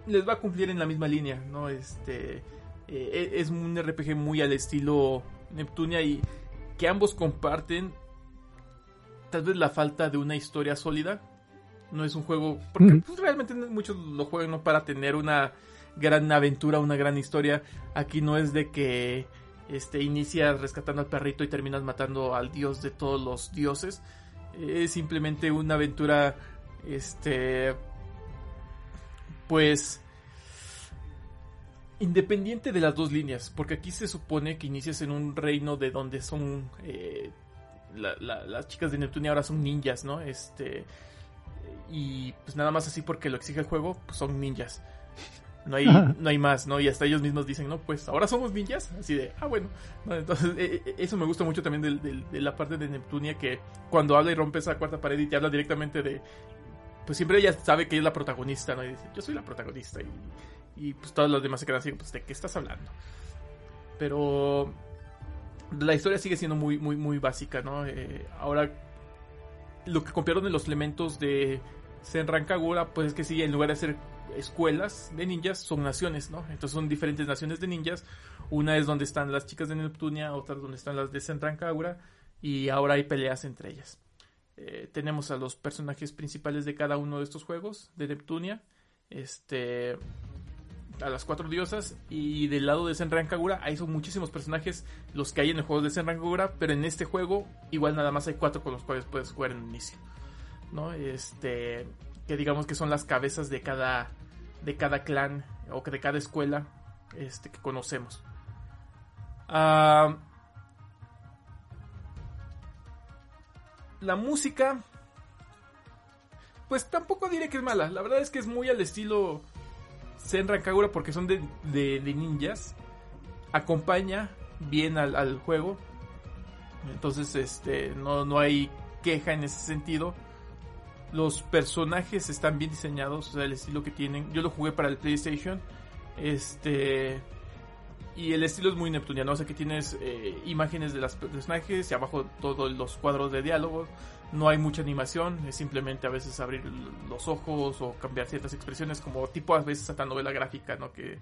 les va a cumplir en la misma línea, ¿no? Este, eh, es un RPG muy al estilo Neptunia y que ambos comparten tal vez la falta de una historia sólida. No es un juego, porque pues, realmente muchos lo juegan no para tener una gran aventura, una gran historia. Aquí no es de que este inicias rescatando al perrito y terminas matando al dios de todos los dioses. Es simplemente una aventura este pues independiente de las dos líneas, porque aquí se supone que inicias en un reino de donde son eh, la- la- las chicas de Neptunia ahora son ninjas, ¿no? Este y pues nada más así porque lo exige el juego, pues son ninjas. No hay, no hay más, ¿no? Y hasta ellos mismos dicen, no, pues ahora somos ninjas. Así de, ah, bueno. ¿no? Entonces, eh, eh, eso me gusta mucho también del- de, la parte de Neptunia, que cuando habla y rompe esa cuarta pared y te habla directamente de. Pues siempre ella sabe que es la protagonista, ¿no? Y dice, yo soy la protagonista. Y, y pues todas las demás se quedan así, pues, ¿de qué estás hablando? Pero. La historia sigue siendo muy, muy, muy básica, ¿no? Eh, ahora. Lo que copiaron de los elementos de Senran Kagura, pues es que sí, en lugar de ser escuelas de ninjas son naciones, ¿no? Entonces son diferentes naciones de ninjas. Una es donde están las chicas de Neptunia, otra es donde están las de Senran Kagura y ahora hay peleas entre ellas. Eh, tenemos a los personajes principales de cada uno de estos juegos de Neptunia, este a las cuatro diosas y del lado de Senran Kagura ahí son muchísimos personajes los que hay en el juego de Senran Kagura, pero en este juego igual nada más hay cuatro con los cuales puedes jugar en el inicio. ¿no? Este que digamos que son las cabezas de cada de cada clan o de cada escuela este que conocemos. Ah, la música pues tampoco diré que es mala. La verdad es que es muy al estilo Senran Kagura porque son de, de- ninjas. Acompaña bien al, al juego. Entonces, este, no, no hay queja en ese sentido. Los personajes están bien diseñados, o sea, el estilo que tienen. Yo lo jugué para el PlayStation. Este. Y el estilo es muy neptuniano, o sea que tienes eh, imágenes de los personajes y abajo todos los cuadros de diálogo. No hay mucha animación, es simplemente a veces abrir los ojos o cambiar ciertas expresiones, como tipo a veces esta novela gráfica, ¿no? Que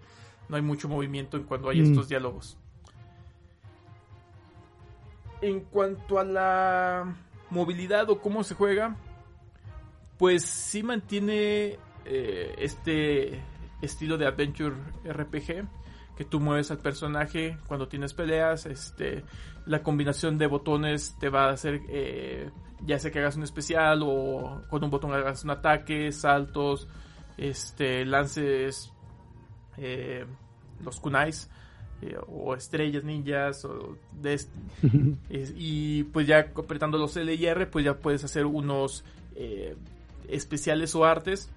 no hay mucho movimiento en cuando hay Mm. estos diálogos. En cuanto a la movilidad o cómo se juega, pues sí mantiene eh, este estilo de adventure RPG que tú mueves al personaje cuando tienes peleas este la combinación de botones te va a hacer eh, ya sea que hagas un especial o con un botón hagas un ataque saltos este lances eh, los kunais eh, o estrellas ninjas o de est- [laughs] es- y pues ya apretando los L y R, pues ya puedes hacer unos especiales o artes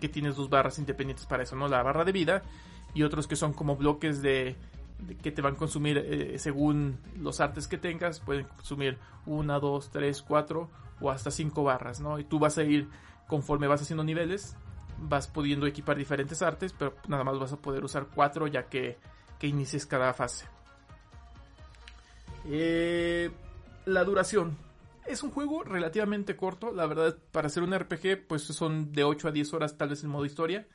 que tienes dos barras independientes para eso, ¿no? La barra de vida y otros que son como bloques de, que te van a consumir eh, según los artes que tengas, pueden consumir una, dos, tres, cuatro o hasta cinco barras, ¿no? Y tú vas a ir conforme vas haciendo niveles, vas pudiendo equipar diferentes artes, pero nada más vas a poder usar cuatro ya que, que inicies cada fase. Eh, la duración. Es un juego relativamente corto, la verdad, para hacer un RPG, pues son de 8 a 10 horas tal vez en modo historia.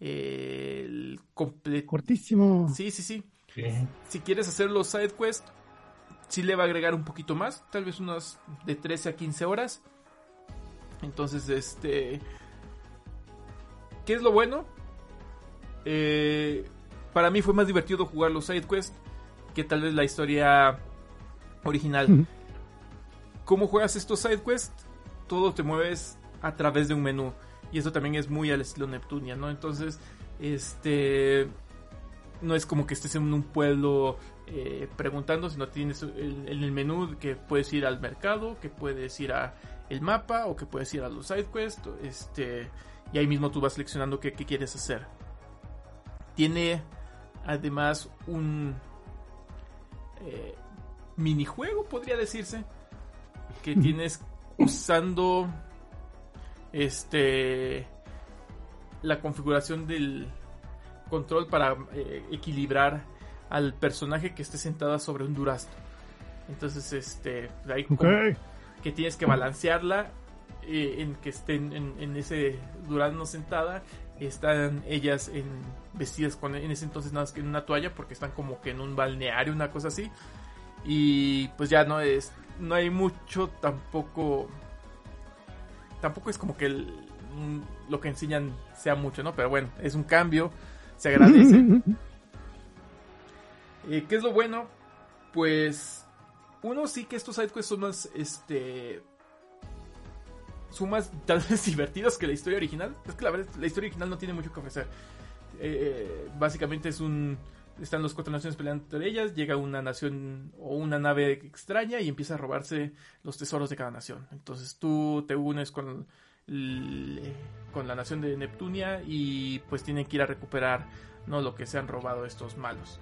Eh, el comple- Cortísimo. Sí, sí, sí. Sí. Si quieres hacer los side quests, sí le va a agregar un poquito más, tal vez unas de 13 a 15 horas. Entonces, este... ¿Qué es lo bueno? Eh, para mí fue más divertido jugar los side quests que tal vez la historia original. ¿Cómo juegas estos side quests? Todo te mueves a través de un menú. Y eso también es muy al estilo Neptunia, ¿no? Entonces, este. No es como que estés en un pueblo eh, preguntando, sino tienes en el menú que puedes ir al mercado, que puedes ir a el mapa o que puedes ir a los side quests. Este, y ahí mismo tú vas seleccionando qué, qué quieres hacer. Tiene además un eh, minijuego, podría decirse, que [laughs] tienes usando este la configuración del control para eh, equilibrar al personaje que esté sentada sobre un durazno. Entonces, este, hay que tienes que balancearla eh, en que estén en, en ese durazno sentada. Están ellas en, vestidas con en ese entonces nada más que en una toalla porque están como que en un balneario, una cosa así. Y pues ya no es, no hay mucho tampoco, tampoco es como que el- lo que enseñan sea mucho, ¿no? Pero bueno, es un cambio, se agradece. [laughs] Eh, ¿Qué es lo bueno? Pues uno sí que estos sidequests son más, este, son más [laughs] tal vez divertidos que la historia original. Es que la verdad, la historia original no tiene mucho que ofrecer. Eh, básicamente es un, están los cuatro naciones peleando entre ellas, llega una nación o una nave extraña y empieza a robarse los tesoros de cada nación. Entonces tú te unes con, con la nación de Neptunia y pues tienen que ir a recuperar no lo que se han robado estos malos.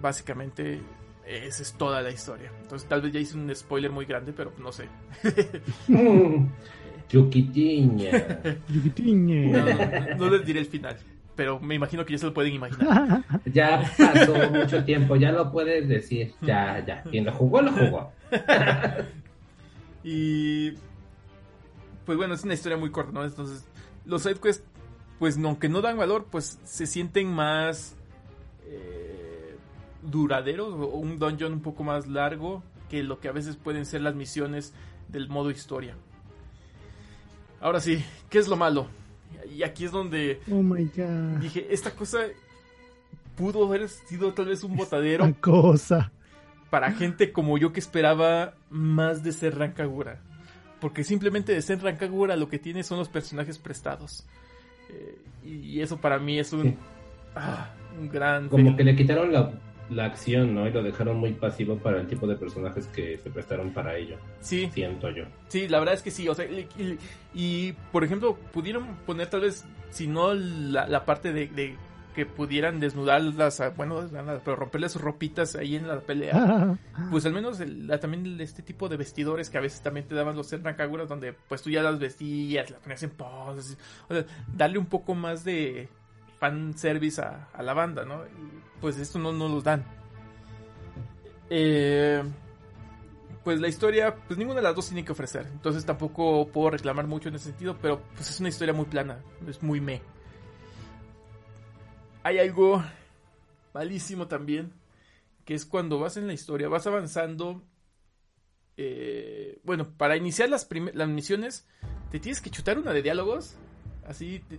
Básicamente esa es toda la historia. Entonces tal vez ya hice un spoiler muy grande, pero no sé. [laughs] [laughs] [laughs] No les diré el final, pero me imagino que ya se lo pueden imaginar. [laughs] Ya pasó mucho tiempo, ya lo puedes decir. Ya, ya. Quien lo jugó, lo jugó. [laughs] Y pues bueno, es una historia muy corta, ¿no? Entonces, los sidequests, pues aunque no dan valor, pues se sienten más eh, duraderos o un dungeon un poco más largo que lo que a veces pueden ser las misiones del modo historia. Ahora sí, ¿qué es lo malo? Y aquí es donde Oh my god. dije, esta cosa pudo haber sido tal vez un botadero Esta cosa. para gente como yo que esperaba más de ser Rancagura. Porque simplemente de Senran Kagura lo que tiene son los personajes prestados. Eh, y eso para mí es un, Sí. ah, un gran... Como que le quitaron la, la acción, ¿no? Y lo dejaron muy pasivo para el tipo de personajes que se prestaron para ello. Sí, Siento yo. Sí, la verdad es que sí, o sea, y, y- y, por ejemplo, pudieron poner tal vez, si no la, la parte de, de que pudieran desnudarlas, a- bueno, pero romperles sus ropitas ahí en la pelea, [laughs] pues al menos el- la- también este tipo de vestidores que a veces también te daban los Senran Kaguras, donde pues tú ya las vestías, las ponías en poses, o sea, darle un poco más de fan service a, la banda, ¿no? Y, pues esto no nos los dan. Eh, pues la historia, pues ninguna de las dos tiene que ofrecer. Entonces tampoco puedo reclamar mucho en ese sentido, pero pues es una historia muy plana, es muy me. Hay algo malísimo también, que es cuando vas en la historia, vas avanzando. eh, bueno, para iniciar las, las misiones, te tienes que chutar una de diálogos. Así, te-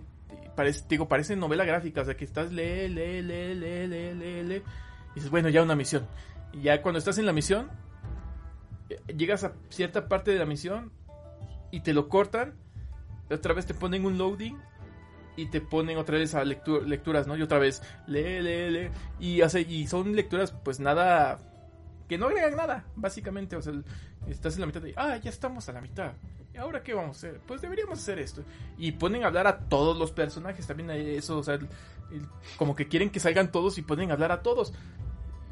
parece, digo, parece novela gráfica, o sea que estás lee, lee, lee, lee, lee, lee, lee, y dices, bueno, ya una misión. Y ya cuando estás en la misión, eh, llegas a cierta parte de la misión y te lo cortan, otra vez te ponen un loading y te ponen otra vez a lectu- lecturas, ¿no? Y otra vez lee, lee, lee. Y, hace, y son lecturas pues nada, que no agregan nada, básicamente. O sea, estás en la mitad de, ah, ya estamos a la mitad. ¿Y ahora qué vamos a hacer? Pues deberíamos hacer esto. Y ponen a hablar a todos los personajes, también hay eso, o sea, el- el- como que quieren que salgan todos y ponen a hablar a todos.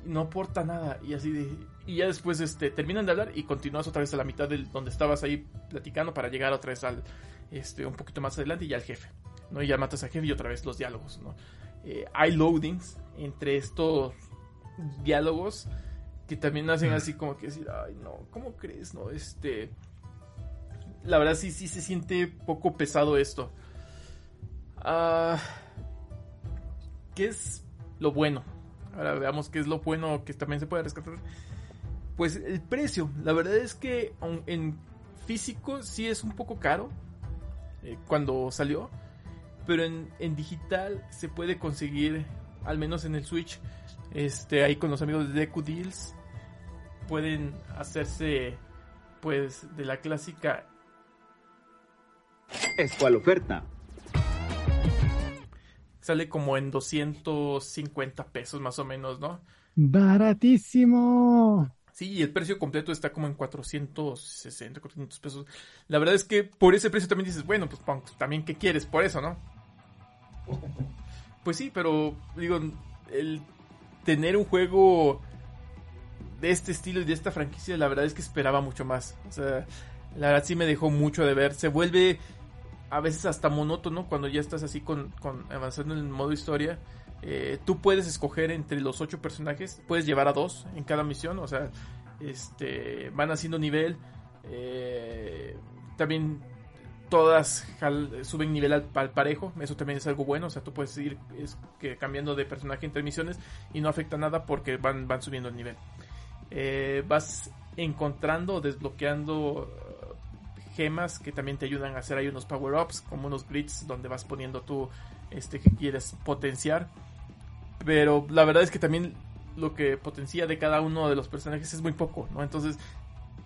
No aporta nada y así de y ya después este terminan de hablar y continúas otra vez a la mitad del donde estabas ahí platicando para llegar otra vez al este un poquito más adelante y ya al jefe no y ya matas al jefe y otra vez los diálogos no Eh, hay loadings entre estos diálogos que también hacen así como que decir ay no cómo crees no este la verdad sí sí se siente poco pesado esto ah ¿Qué es lo bueno? Ahora veamos qué es lo bueno que también se puede rescatar. Pues el precio. La verdad es que en físico sí es un poco caro eh, cuando salió. Pero en, en digital se puede conseguir, al menos en el Switch, este, ahí con los amigos de Deku Deals. Pueden hacerse, pues, de la clásica Es cual oferta. sale como en 250 pesos más o menos, ¿no? Baratísimo. Sí, y el precio completo está como en 460, 400 pesos. La verdad es que por ese precio también dices, bueno, pues Punk, también qué quieres por eso, ¿no? [laughs] Pues sí, pero digo, el tener un juego de este estilo y de esta franquicia, la verdad es que esperaba mucho más. O sea, la verdad sí me dejó mucho de ver. Se vuelve a veces hasta monótono cuando ya estás así con, avanzando en el modo historia. Eh, tú puedes escoger entre los ocho personajes, puedes llevar a dos en cada misión, o sea, este, van haciendo nivel. eh, también todas suben nivel al, parejo, eso también es algo bueno, o sea, tú puedes ir cambiando de personaje entre misiones y no afecta nada porque van, van subiendo el nivel. Eh, vas encontrando desbloqueando gemas que también te ayudan a hacer ahí unos power-ups, como unos grids donde vas poniendo tú este que quieres potenciar. Pero la verdad es que también lo que potencia de cada uno de los personajes es muy poco, ¿no? Entonces,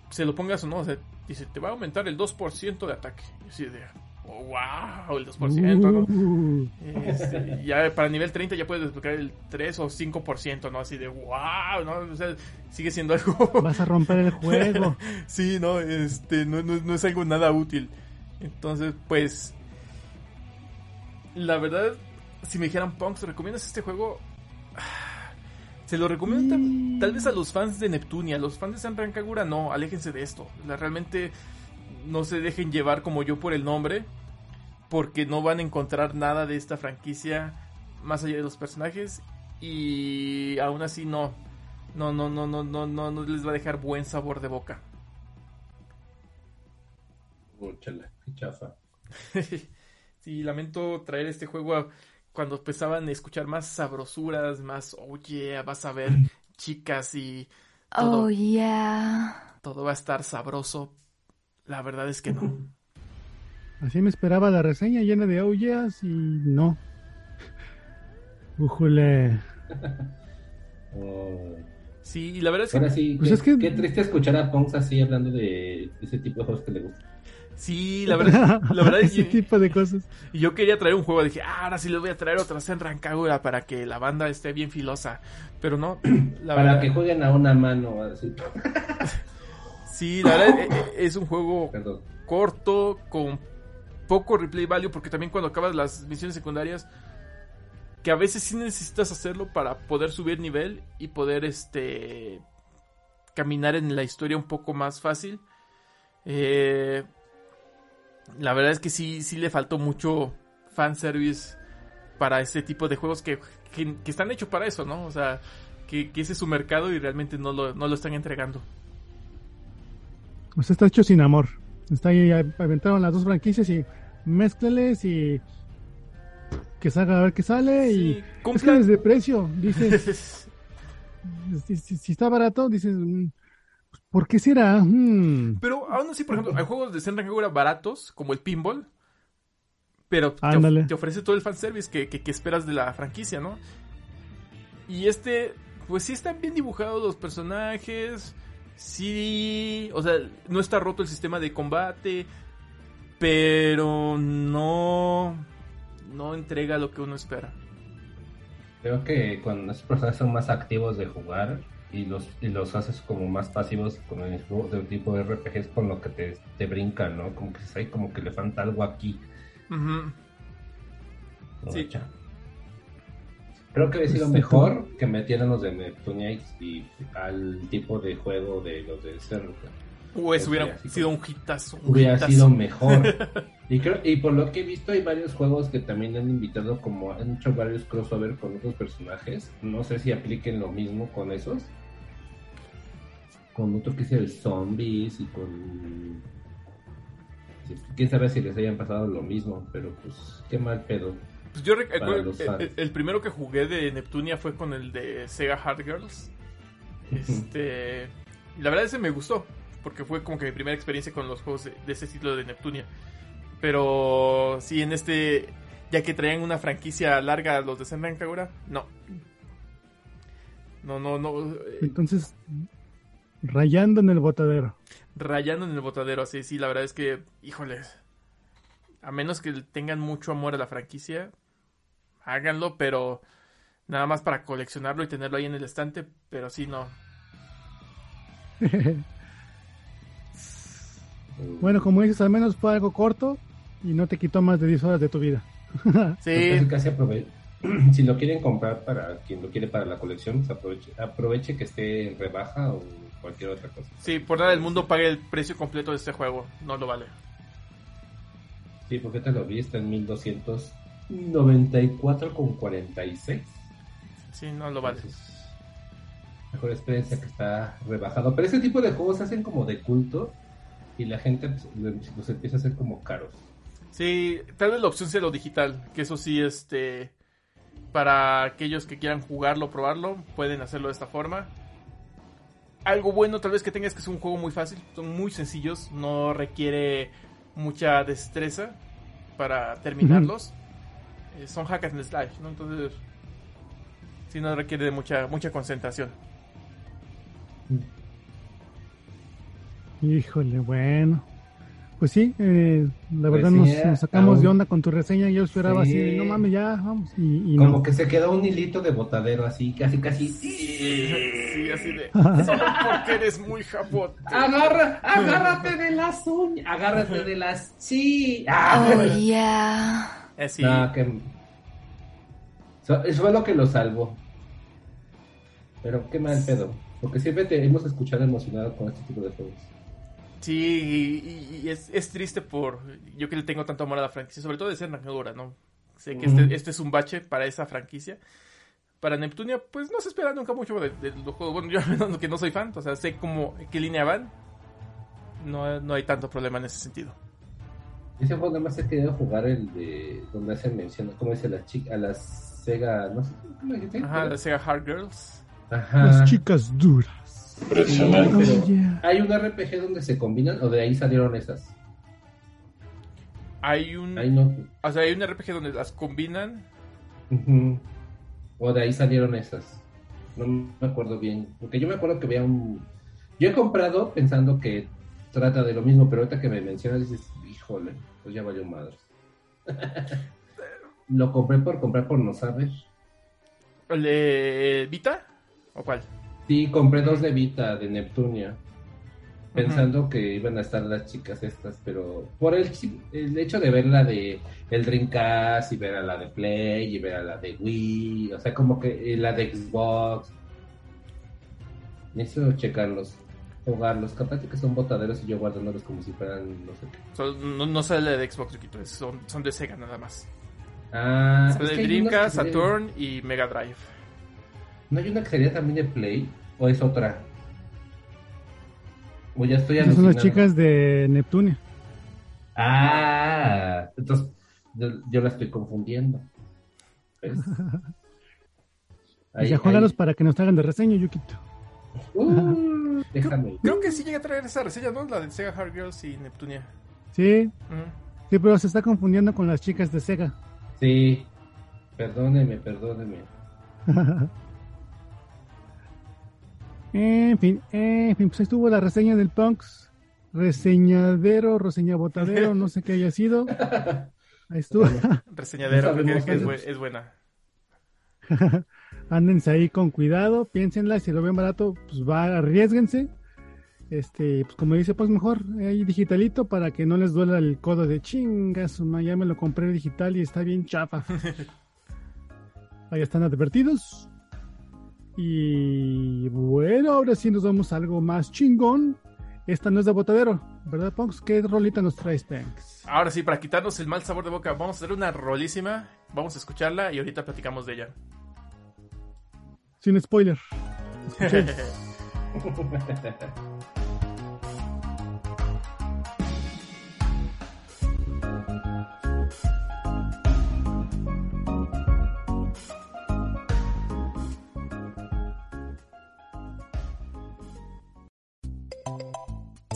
se lo pongas o no, dice, te va a aumentar el 2% de ataque. Y así de, oh, wow, el 2%, ¿no? Uh, Este, ya para nivel 30 ya puedes desbloquear el 3 o 5%, ¿no? Así de, wow, ¿no? O sea, sigue siendo algo... [laughs] vas a romper el juego. [laughs] Sí, no, este, no, no, no es algo nada útil. Entonces, pues, la verdad, si me dijeran, Punks, ¿recomiendas este juego? [sighs] Se lo recomiendo tal, tal vez a los fans de Neptunia, a los fans de San Rancagura, no, aléjense de esto. La, realmente no se dejen llevar como yo por el nombre, porque no van a encontrar nada de esta franquicia más allá de los personajes y aún así no, no, no, no, no, no, no, no les va a dejar buen sabor de boca. Úchala, [laughs] sí, lamento traer este juego a- cuando empezaban a escuchar más sabrosuras, más, oye, vas a ver chicas y todo, Oh yeah. todo va a estar sabroso. La verdad es que no. [laughs] Así me esperaba la reseña llena de aullas y no. Ujule. Oh. [laughs] Sí, y la verdad es que Ahora sí, Pues qué, es que- qué triste escuchar a Ponks así hablando de ese tipo de juegos que le gustan. Sí, la verdad, la verdad es [laughs] Ese tipo de cosas. y yo quería traer un juego, dije, ah, ahora sí les voy a traer otra Senran Kagura para que la banda esté bien filosa. Pero no, la Para verdad, que jueguen a una mano, así. Sí, la verdad eh, [laughs] eh, es un juego Perdón. corto, con poco replay value, porque también cuando acabas las misiones secundarias, que a veces sí necesitas hacerlo para poder subir nivel y poder este caminar en la historia un poco más fácil. Eh, la verdad es que sí, sí le faltó mucho fanservice para ese tipo de juegos que, que, que están hechos para eso, ¿no? O sea, que, que ese es su mercado y realmente no lo, no lo están entregando. Sea, está hecho sin amor. Está ahí, aventaron las dos franquicias y mezclales y que salga a ver qué sale y Sí, es que cumplan- desde precio, dices, [laughs] si, si- si está barato, dices, mm, ¿por qué será? Mm. Pero aún así, por ejemplo, hay juegos de Senran Kagura baratos, como el Pinball, pero te, ofrece todo el fanservice que, que, que esperas de la franquicia, ¿no? Y este, pues sí están bien dibujados los personajes, sí, o sea, no está roto el sistema de combate, pero no, no entrega lo que uno espera. Creo que cuando esas personas son más activos de jugar y los, y los haces como más pasivos con el de tipo de RPGs con lo que te, te brincan, ¿no? Como que dices, "Ay, como que le falta algo aquí. Ujú. ¿no? Sí. Creo que hubiera sido Exacto. mejor que metieran los de Neptunites y al tipo de juego de los de Cerro. Ok, hubiera sido un hitazo. un Hubiera hitazo. sido mejor. [laughs] y, creo, y por lo que he visto, hay varios juegos que también han invitado, como han hecho varios crossover con otros personajes. No sé si apliquen lo mismo con esos. Con otro que es el Zombies y con. Quién sabe si les hayan pasado lo mismo, pero pues qué mal pedo. Pues yo recuerdo, el, fans. el- el primero que jugué de Neptunia fue con el de Sega Hard Girls. Este, [laughs] la verdad ese me gustó, porque fue como que mi primera experiencia con los juegos de, de ese estilo de Neptunia. Pero sí, en este, ya que traían una franquicia larga los de Senran Kagura, no. No, no, no. eh, Entonces, rayando en el botadero. rayando en el botadero, así, sí, la verdad es que, híjoles, a menos que tengan mucho amor a la franquicia, háganlo, pero nada más para coleccionarlo y tenerlo ahí en el estante, pero sí no. [laughs] bueno, como dices, al menos fue algo corto y no te quitó más de 10 horas de tu vida. [laughs] [clears throat] si lo quieren comprar para quien lo quiere para la colección, pues aproveche, que esté en rebaja o cualquier otra cosa. Sí, por nada del mundo pague el precio completo de este juego, no lo vale. Sí, porque te lo vi, está en 1200 94,46. Sí, no lo vale. Mejor experiencia que está rebajado. Pero ese tipo de juegos se hacen como de culto y la gente pues, los empieza a hacer como caros. Sí, tal vez la opción sea lo digital, que eso sí, este, para aquellos que quieran jugarlo, probarlo, pueden hacerlo de esta forma. Algo bueno tal vez que tengas que es un juego muy fácil, son muy sencillos, no requiere mucha destreza para terminarlos. Eh, son hack and slash, ¿no? Entonces, sí no requiere de mucha, mucha concentración. Híjole, bueno. Pues sí, eh, la Pues verdad sí, nos, nos sacamos aún- de onda con tu reseña. Yo esperaba Sí. así, no mames, ya, vamos. Y, y Como no. que se quedó un hilito de botadero así, casi casi. Sí, así de... Solo porque eres muy. Agarra, agárrate de las uñas, agárrate de las sí. Ah. Oh yeah. Eh, sí. No, que... so- Eso fue lo que lo salvó. Pero qué mal pedo. Porque siempre te hemos escuchado emocionado con este tipo de juegos. Sí, y, es, es triste por yo que le tengo tanto amor a la franquicia, sobre todo de ser Nakamura, ¿no? Sé que este, este es un bache para esa franquicia. Para Neptunia, pues no se espera nunca mucho de, de los juegos. Bueno, yo [laughs] al menos que no soy fan, o sea, sé cómo, qué línea van. No, no hay tanto problema en ese sentido. Ese juego nada más he querido jugar el de donde hacen mención, ¿cómo dice la chica? A las Sega, no sé, ¿cómo dijiste? Ajá, la Sega Hard Girls. Ajá. Las chicas duras. Sí, pero Oh, yeah. hay un RPG donde se combinan o de ahí salieron esas. Hay un, Ahí no. o sea, hay un RPG donde las combinan. Ujú. O de ahí salieron esas. No me acuerdo bien. Porque yo me acuerdo que había un. Yo he comprado pensando que trata de lo mismo, pero ahorita que me mencionas dices, híjole, pues ya valió madre. [laughs] lo compré por comprar por no saber. ¿El de Vita? ¿O cuál? Sí, compré dos de Vita de Neptunia. Pensando que iban a estar las chicas estas, pero por el, el hecho de ver la de el Dreamcast y ver a la de Play y ver a la de Wii, o sea, como que eh, la de Xbox. Necesito checarlos, jugarlos. Capaz de que son botaderos y yo guardándolos como si fueran no sé qué. Son- no, no sale de Xbox, Riquito, es- son, son de Sega nada más. Ah, Son de Dreamcast, Saturn y Mega Drive. ¿No hay una que sería también de Play? ¿O es otra? O ya estoy son las chicas de Neptunia. Ah, entonces yo, yo la estoy confundiendo. Y ya [laughs] juégalos para que nos hagan de reseña, Yukito. Uh, déjame. Creo que sí llegué a traer esa reseña, ¿no? La de Sega Hard Girls y Neptunia. Sí, sí, pero se está confundiendo con las chicas de Sega. Sí, perdóneme, perdóneme. [laughs] En fin, en fin, pues ahí estuvo la reseña del Punks. Reseñadero, reseña botadero, no sé qué haya sido. Ahí estuvo. [laughs] Reseñadero, No creo que, sabemos que es, es buena. [laughs] Ándense ahí con cuidado, piénsenla, si lo ven barato, pues va, arriesguense. Este, pues como dice, pues mejor ahí digitalito para que no les duela el codo de chingas, ya me lo compré digital y está bien chafa. [laughs] Ahí están advertidos. Y bueno, ahora sí nos vamos a algo más chingón. Esta no es de botadero, ¿verdad, Punks? ¿Qué rolita nos traes, Punks? Ahora sí, para quitarnos el mal sabor de boca, vamos a hacer una rolísima. Vamos a escucharla y ahorita platicamos de ella. Sin spoiler. [laughs]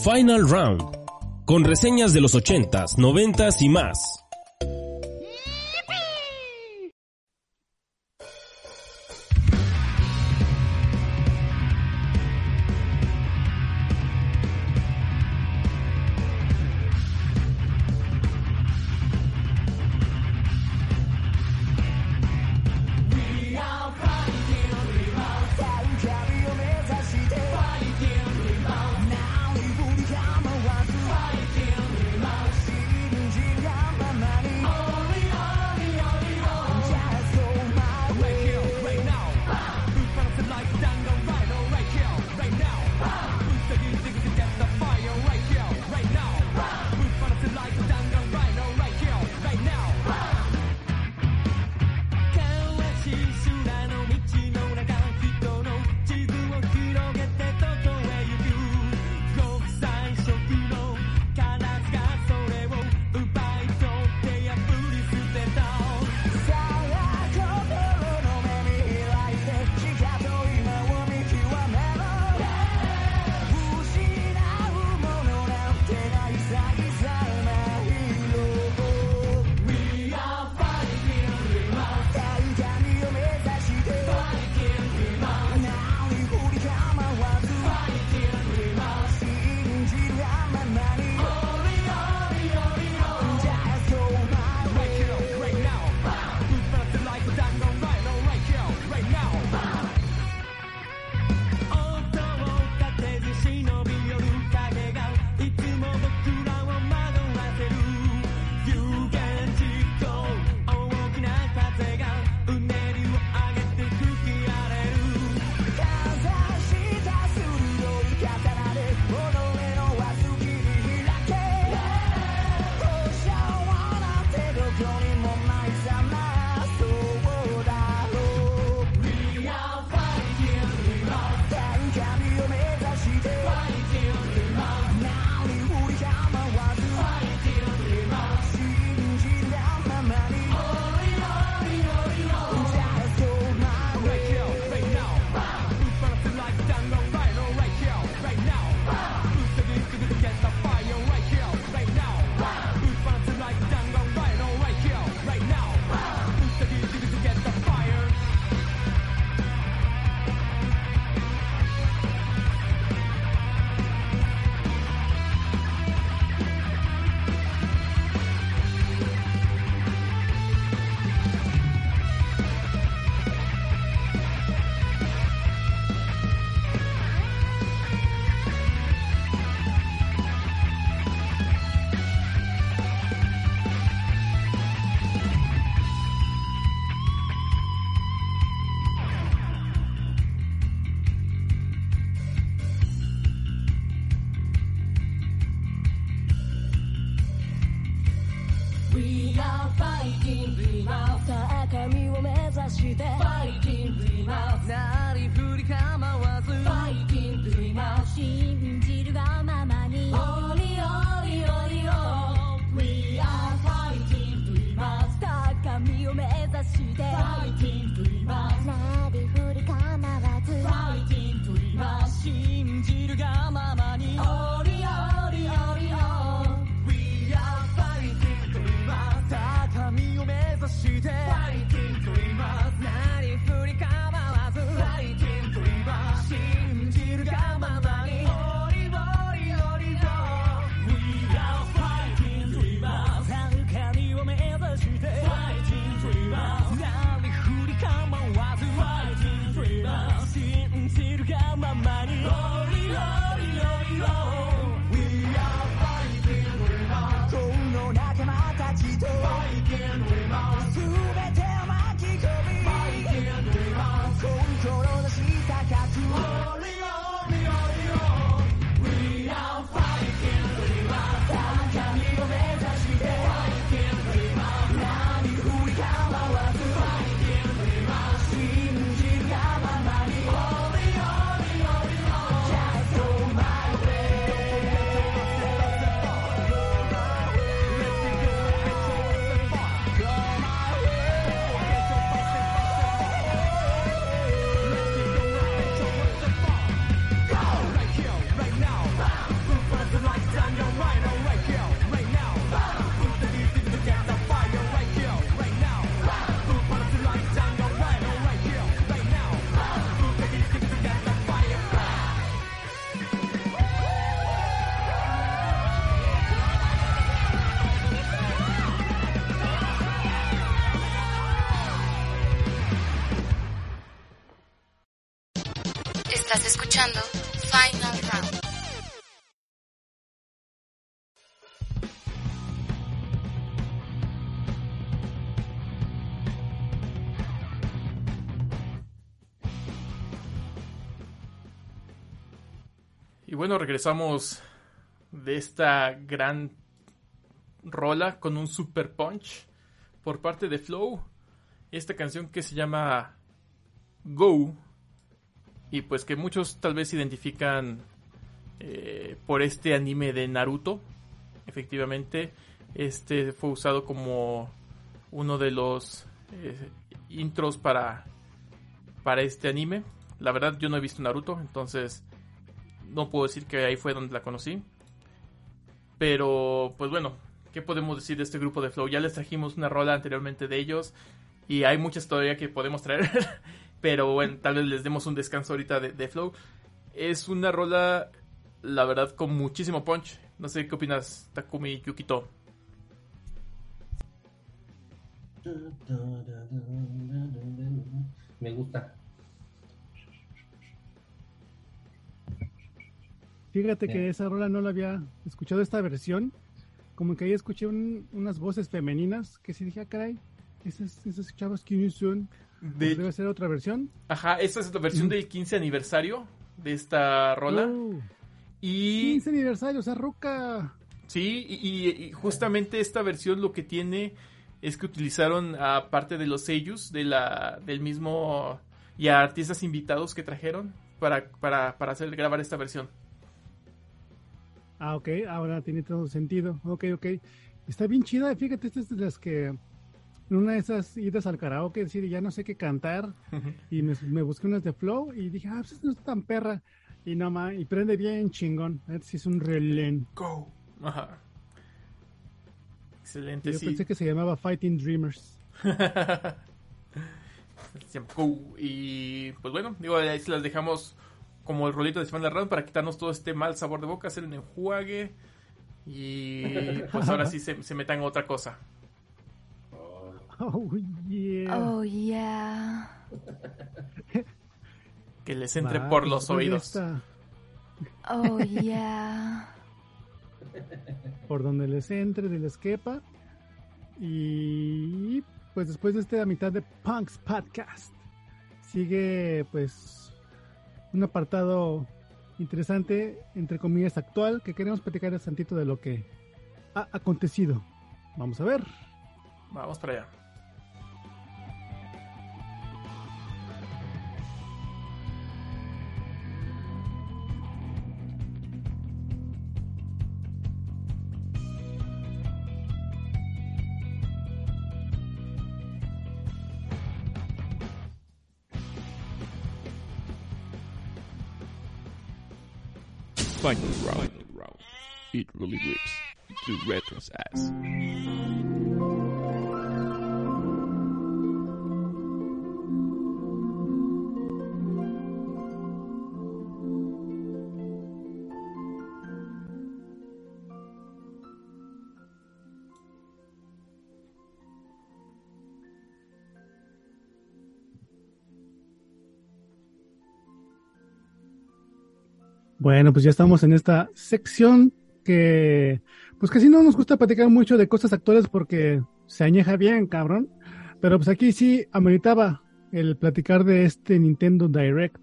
Final Round, con reseñas de los 80s, 90s y más. Bueno, regresamos de esta gran rola con un super punch por parte de Flow. Esta canción que se llama Go. Y pues que muchos tal vez identifican eh, por este anime de Naruto. Efectivamente, este fue usado como uno de los eh, intros para, para este anime. La verdad yo no he visto Naruto, entonces no puedo decir que ahí fue donde la conocí. Pero, pues bueno, ¿qué podemos decir de este grupo de Flow? Ya les trajimos una rola anteriormente de ellos. Y hay muchas todavía que podemos traer. [laughs] pero bueno, tal vez les demos un descanso ahorita de, de Flow. Es una rola, la verdad, con muchísimo punch. No sé qué opinas, Takumi Yukito. Me gusta. Fíjate que esa rola no la había escuchado esta versión. Como que ahí escuché un- unas voces femeninas que sí dije, ah, caray, esos, esos chavos quiénes son. De- Debe ser otra versión. Ajá, esta es la versión del 15 aniversario de esta rola. Oh, Y 15 aniversario, o sea, Ruca. Sí, y, y- y justamente esta versión lo que tiene es que utilizaron a parte de los sellos de la, del mismo y a artistas invitados que trajeron para, para, para hacer grabar esta versión. Ah, ok, ahora tiene todo sentido. Ok, ok. Está bien chida, fíjate, esta es de las que en una de esas idas al karaoke, decir, ya no sé qué cantar, y me, me busqué unas de Flow y dije, ah, pues no está tan perra. Y no más, y prende bien chingón. Si es un relén. Go. Ajá. Excelente, Yo sí. pensé que se llamaba Fighting Dreamers. [laughs] Y pues bueno, digo, ahí se las dejamos como el rolito de Final Round para quitarnos todo este mal sabor de boca, hacer el enjuague. Y pues ahora sí se, se metan a otra cosa. Oh, yeah. Oh, yeah. Que les entre por los oídos. Oh, yeah. por donde les entre, de les quepa. Y pues después de esta mitad de Punks Podcast, sigue pues un apartado interesante, entre comillas, actual, que queremos platicar un tantito de lo que ha acontecido. Vamos a ver. Vamos para allá. Final round. It really whips to Retro's ass. Bueno, pues ya estamos en esta sección que, pues casi no nos gusta platicar mucho de cosas actuales porque se añeja bien, cabrón. Pero pues aquí sí ameritaba el platicar de este Nintendo Direct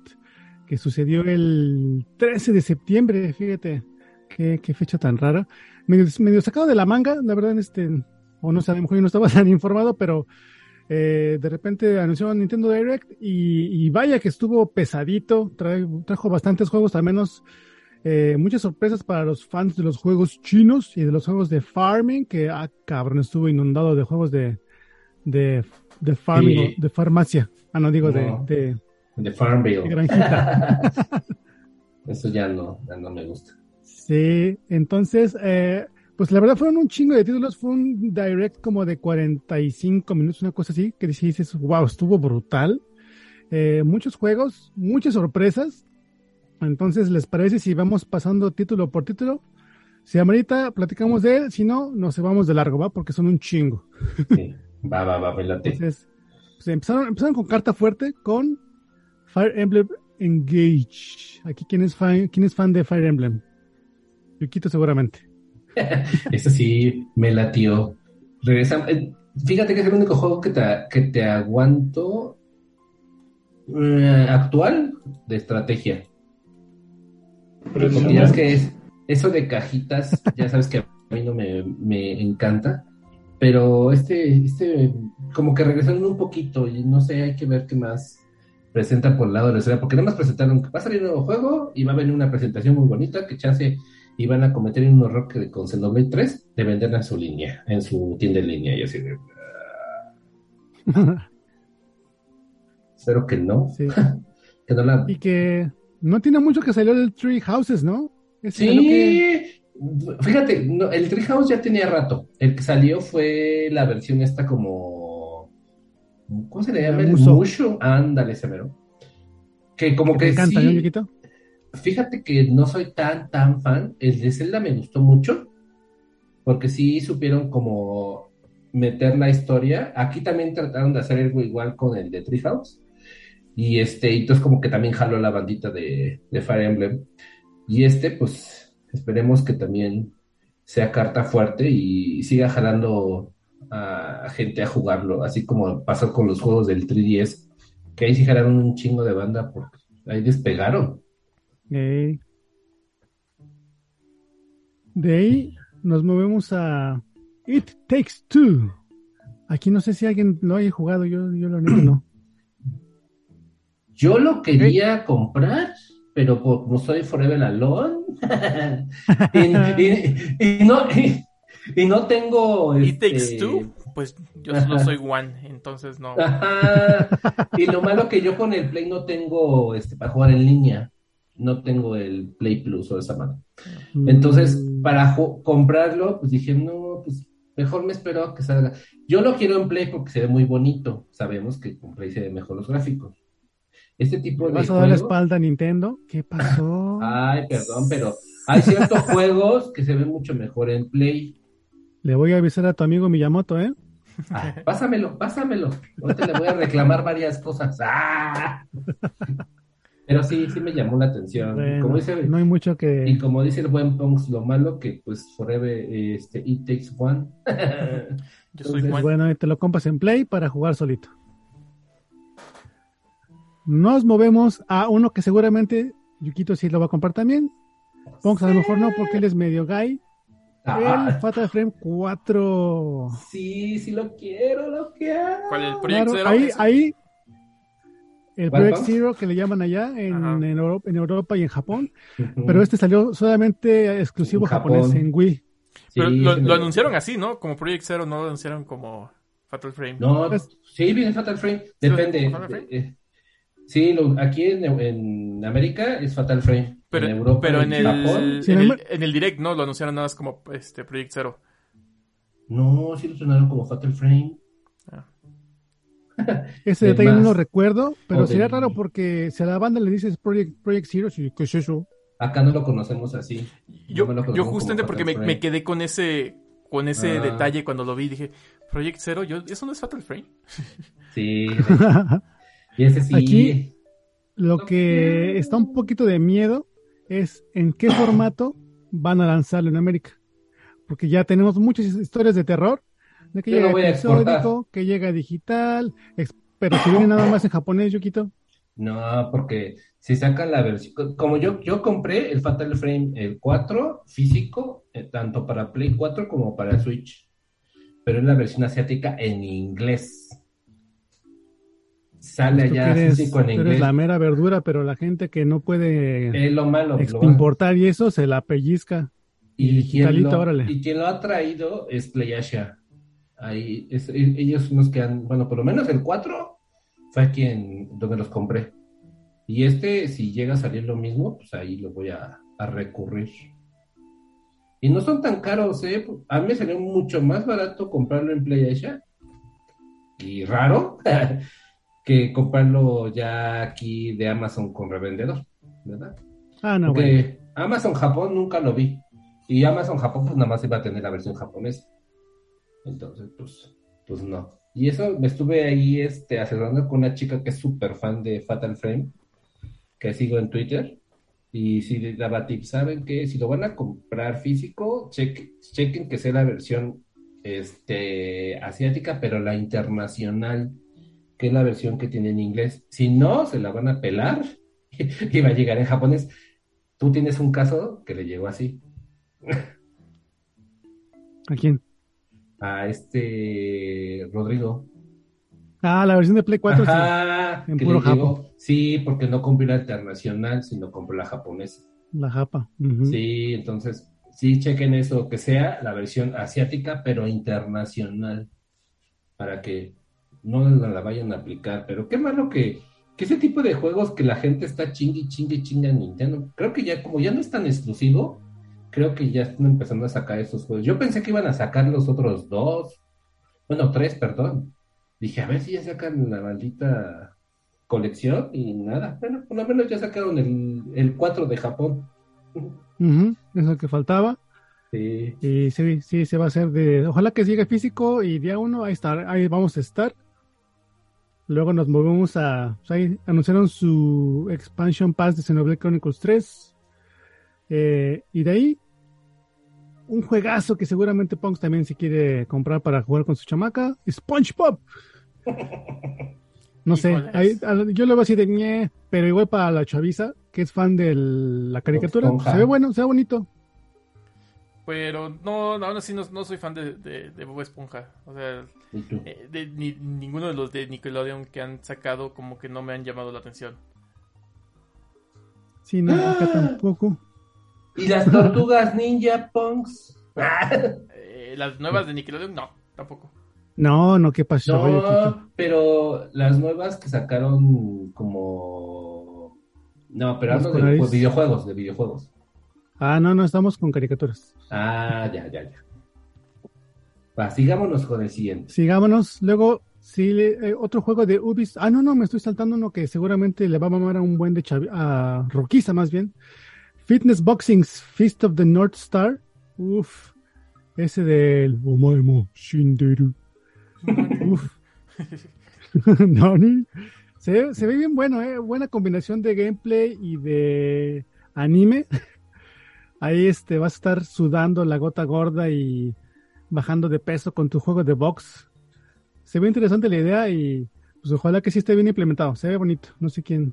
que sucedió el 13 de septiembre, fíjate, qué, fecha tan rara. Medio, medio sacado de la manga, la verdad, este, o no sé, a lo mejor yo no estaba [laughs] tan informado, pero eh, de repente anunció Nintendo Direct y, y vaya que estuvo pesadito, trae- trajo bastantes juegos, al menos eh, muchas sorpresas para los fans de los juegos chinos y de los juegos de farming, que ah, cabrón, estuvo inundado de juegos de, de, de farming, Sí. de farmacia. Ah, no digo No. de, de, De Farmville. de granjita. [laughs] Eso ya no, ya no me gusta. Sí, entonces, eh, pues la verdad fueron un chingo de títulos, fue un direct como de 45 minutos, una cosa así, que dices, wow, estuvo brutal. Eh, muchos juegos, muchas sorpresas. Entonces, ¿les parece si vamos pasando título por título? Si amerita, platicamos de él, si no, nos vamos de largo, ¿va? Porque son un chingo. Sí. Va, va, va, velate. Entonces, pues empezaron, empezaron con carta fuerte con Fire Emblem Engage. Aquí, ¿quién es fan, quién es fan de Fire Emblem? Yukito seguramente. [laughs] Eso sí, me latió. Regresamos. eh, Fíjate que es el único juego que te, que te aguanto eh, actual de estrategia. Porque ya es que es, eso de cajitas, ya sabes que a mí no me, me encanta. Pero este, este, como que regresaron un poquito y no sé, hay que ver qué más presentan por el lado de la historia, porque nada más presentaron que va a salir un nuevo juego y va a venir una presentación muy bonita que chance y van a cometer un error que con Xenoblade 3 de vender en su línea, en su tienda en línea y así de, espero que no, Sí. [laughs] que no la Y que no tiene mucho que salió del Tree Houses, ¿no? Que- Sí, fíjate, no, el Treehouse ya tenía rato. El que salió fue la versión esta como. ¿Cómo se le llama? El. Mushu. Ándale, ese mero. Que como que te encanta, sí. Fíjate que no soy tan, tan fan. El de Zelda me gustó mucho. Porque sí supieron como meter la historia. Aquí también trataron de hacer algo igual con el de Treehouse. Y este, y entonces como que también jaló la bandita de, Fire Emblem. Y este, pues, esperemos que también sea carta fuerte y siga jalando a gente a jugarlo, así como pasó con los juegos del 3DS, que ahí sí jalaron un chingo de banda porque ahí despegaron. De ahí nos movemos a It Takes Two. Aquí no sé si alguien lo haya jugado, yo, yo lo neta no. Yo lo quería comprar, pero por- como soy Forever Alone, [laughs] y, y- y no, y, y no tengo... ¿It este, Takes Two? Pues yo solo soy One, entonces no. Ajá. Y lo malo que yo con el Play no tengo este para jugar en línea. No tengo el Play Plus o esa mano. Entonces, Mm, para ju- comprarlo, pues dije, no, pues mejor me espero a que salga. Yo lo quiero en Play porque se ve muy bonito. Sabemos que con Play se ven mejor los gráficos. Este tipo ¿le de ¿Vas a dar la espalda a Nintendo? ¿Qué pasó? [laughs] Ay, perdón, pero hay ciertos [laughs] juegos que se ven mucho mejor en Play. Le voy a avisar a tu amigo Miyamoto, ¿eh? Ah, pásamelo, pásamelo. Ahorita le voy a reclamar varias cosas. ¡Ah! [laughs] Pero sí, sí me llamó la atención. Bueno, como dice, no hay mucho que... y como dice el buen Punks, lo malo que pues Forever este, It Takes One. [laughs] Yo soy Entonces, One. Bueno, y te lo compras en Play para jugar solito. Nos movemos a uno que seguramente Yukito sí lo va a comprar también. Ponks a lo mejor no porque él es medio gay. Ah. el Fatal Frame 4. Sí, sí lo quiero, lo quiero. ¿Cuál el Claro, ahí, ahí el ¿Cuál, Project? Zero que le llaman allá en, en Europa, en Europa y en Japón, pero este salió solamente exclusivo En Japón. japonés en Wii. Pero Sí, lo, anunciaron así, ¿no? Como Project Zero, no lo anunciaron como Fatal Frame. No, Es- sí, viene Fatal Frame. Depende. ¿Fatal Frame? Eh, Sí, lo- aquí en, en América es Fatal Frame. Pero en Europa pero y en el, Japón. Sí, en, en el, Amer- en el Direct, ¿no? Lo anunciaron nada más como este Project Zero. No, sí lo sonaron como Fatal Frame. Ese De detalle no lo recuerdo, pero O de- sería raro porque si a la banda le dices Project, Project Zero, ¿qué es eso? Acá no lo conocemos así. Yo, No yo conozco justamente porque me, quedé con ese con ese Ah. detalle cuando lo vi. Dije, Project Zero, yo, ¿eso no es Fatal Frame? [laughs] Sí. [laughs] y ese sí. Aquí- Lo No que está un poquito de miedo es en qué formato van a lanzarlo en América. Porque ya tenemos muchas historias de terror, de que Yo llega voy a que llega digital, pero si viene nada más en japonés, Yukito. No, porque si sacan la versión, como yo, yo compré el Fatal Frame el 4 físico, eh, tanto para Play 4 como para Switch, pero es la versión asiática en inglés. Sale allá eres, físico en inglés. la mera verdura, pero la gente que no puede Es lo malo. importar y eso se la pellizca. Y quien, lo, y quien lo ha traído es PlayAsia. Ahí, es- e- ellos son los que han, bueno, por lo menos el 4 fue quien, donde los compré. Y este, si llega a salir lo mismo, pues ahí lo voy a, a recurrir. Y no son tan caros, ¿eh? A mí me salió mucho más barato comprarlo en PlayAsia. Y raro, [laughs] que comprarlo ya aquí de Amazon con revendedor, ¿verdad? Ah, no, Porque bueno. Amazon Japón nunca lo vi. Y Amazon Japón pues nada más iba a tener la versión japonesa. Entonces, pues, pues no. Y eso me estuve ahí este, asesorando con una chica que es súper fan de Fatal Frame, que sigo en Twitter. Y si daba tips, ¿saben que Si lo van a comprar físico, cheque- chequen que sea la versión este, asiática, pero la internacional, que es la versión que tiene en inglés. Si no, se la van a pelar [laughs] y va a llegar en japonés. Tú tienes un caso que le llegó así ¿A quién? A este Rodrigo. Ah, la versión de Play 4, sí. Ajá, en que puro llegó. Sí, porque no compré la internacional, sino compré la japonesa. La japa. Sí, entonces, sí, chequen eso, que sea la versión asiática, pero internacional, para que no la vayan a aplicar. Pero qué malo que, que ese tipo de juegos que la gente está chingue, chingue, chingue en Nintendo, creo que ya, como ya no es tan exclusivo, creo que ya están empezando a sacar esos juegos. Yo pensé que iban a sacar los otros dos, bueno, tres, perdón. Dije, a ver si ya sacan la maldita colección y nada. Bueno, por lo menos ya sacaron el, el 4 de Japón. Ujú, Es lo que faltaba. Sí. Y sí, sí, se va a hacer de. Ojalá que llegue físico y día uno, ahí está, ahí vamos a estar. Luego nos movemos a. pues ahí anunciaron su expansion pass de Xenoblade Chronicles 3. Eh, y de ahí, un juegazo que seguramente Punks también se quiere comprar para jugar con su chamaca: SpongeBob. No sé, ahí- a- yo lo veo así de ñe, pero igual para la chaviza, que es fan de la caricatura, Esponja. se ve bueno, se ve bonito. Pero no, aún así no, no soy fan de, de, de Bob Esponja. O sea, eh, de, ni- ninguno de los de Nickelodeon que han sacado como que no me han llamado la atención. Sí, no, acá tampoco. ¿Y las tortugas ninja punks? Eh, las nuevas de Nickelodeon, no, tampoco. No, no, ¿qué pasó? No, pero las nuevas que sacaron como... No, pero hablo de pues, videojuegos, de videojuegos. Ah, no, no, estamos con caricaturas. Ah, ya, ya, ya. Va, sigámonos con el siguiente. Sigámonos. Luego, sí, le- eh, otro juego de Ubisoft. Ah, no, no, me estoy saltando uno que seguramente le va a mamar a un buen de chavi a Roquiza más bien. Fitness Boxing's Fist of the North Star. Uf, ese del Omaemo Shinderu. Uf. [laughs] Nani. Se, ve- se ve bien bueno, ¿eh? Buena combinación de gameplay y de anime. [laughs] Ahí este, vas a estar sudando la gota gorda y bajando de peso con tu juego de box. Se ve interesante la idea y pues ojalá que sí esté bien implementado. Se ve bonito. No sé quién,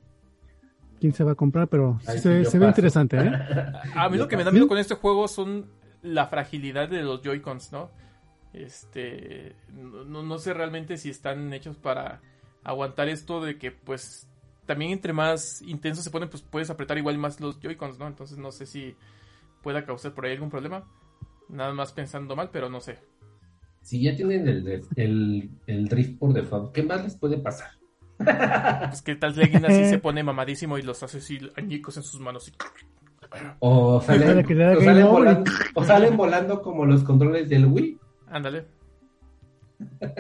quién se va a comprar, pero se, ve- se interesante, ¿eh? [laughs] A mí Yo lo que me da miedo con este juego son la fragilidad de los Joy-Cons, ¿no? Este, no, no sé realmente si están hechos para aguantar esto de que pues también entre más intenso se ponen, pues puedes apretar igual más los Joy-Cons, ¿no? Entonces no sé si pueda causar por ahí algún problema. Nada más pensando mal, pero no sé. Si ya tienen el, el, el drift por default, ¿qué más les puede pasar? Pues que tal si alguien así se [laughs] pone mamadísimo y los hace así añicos en sus manos. y- O salen, o volando, o salen volando como los controles del Wii. Ándale. [laughs]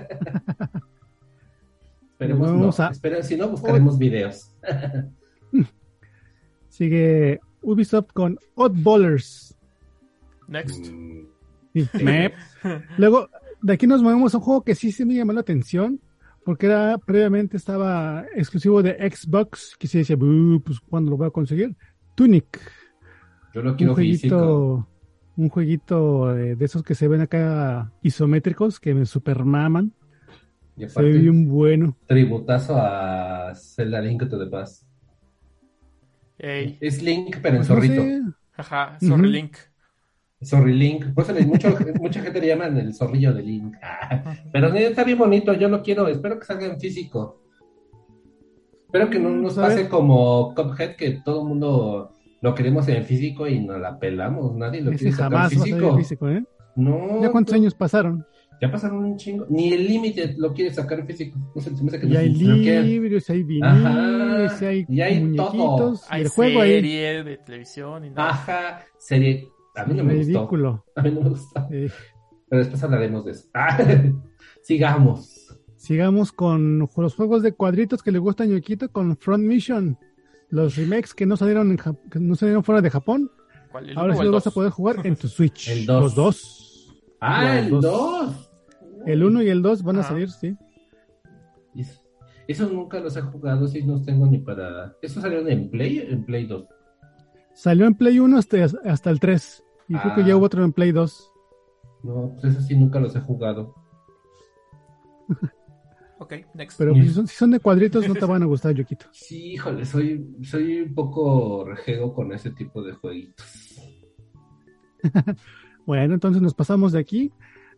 Esperemos Vamos no. a- Esperen, si no, buscaremos videos. [laughs] Sigue Ubisoft con Oddballers. Next. Mm, Sí. Luego, de aquí nos movemos a un juego que sí se me llamó la atención, porque era previamente estaba exclusivo de Xbox, que se decía, "Bu, pues ¿cuándo lo voy a conseguir? Tunic, Yo lo un quiero físico. jueguito, un jueguito de, de esos que se ven acá isométricos, que me super maman, Y se ve bien bueno. tributazo a Zelda Link to the Past. Ey, Es Link, pero en Pues no zorrito. sé, jaja, sorry Ujú. Link. Zorri Link. Por eso le- mucho- [laughs] mucha gente le llaman el zorrillo de Link. [laughs] Pero está bien bonito, yo lo quiero. Espero que salga en físico. Espero que no nos Pues, pase como Cuphead, que todo el mundo lo queremos en físico y nos la pelamos. Nadie lo ese quiere sacar jamás a físico. físico, ¿eh? No. ¿Ya cuántos años pasaron? Ya pasaron un chingo. Ni el límite lo quiere sacar en físico. No sé, se me hace que no Ya hay libros, hay Ajá, viniles, hay y hay muñequitos, todo. y Hay el juego ahí. serie de televisión y nada. Ajá, serie. A mí no me gustó. Ridículo. A mí no me gustó. Pero después hablaremos de eso. Ah, [laughs] sigamos. sigamos con los juegos de cuadritos que le gusta a Ñoquito con Front Mission. Los remakes que no salieron en Jap- que no salieron fuera de Japón. ¿Cuál? ¿El Ahora sí los vas a poder jugar en tu Switch. El dos. Los dos. Ah, Los el dos. 2. El 1 y el 2 van a salir, sí. Esos nunca los he jugado, sí, no tengo ni para. ¿Esos salieron en Play en Play 2? Salió en Play 1 hasta, hasta el 3. Y creo que Ah. ya hubo otro en Play 2. No, pues esos sí nunca los he jugado. [laughs] Ok, next. Pero si, son, si son de cuadritos, no te van a gustar, Yoquito. [laughs] Sí, híjole, soy, soy un poco rejego con ese tipo de jueguitos. [laughs] Bueno, entonces nos pasamos de aquí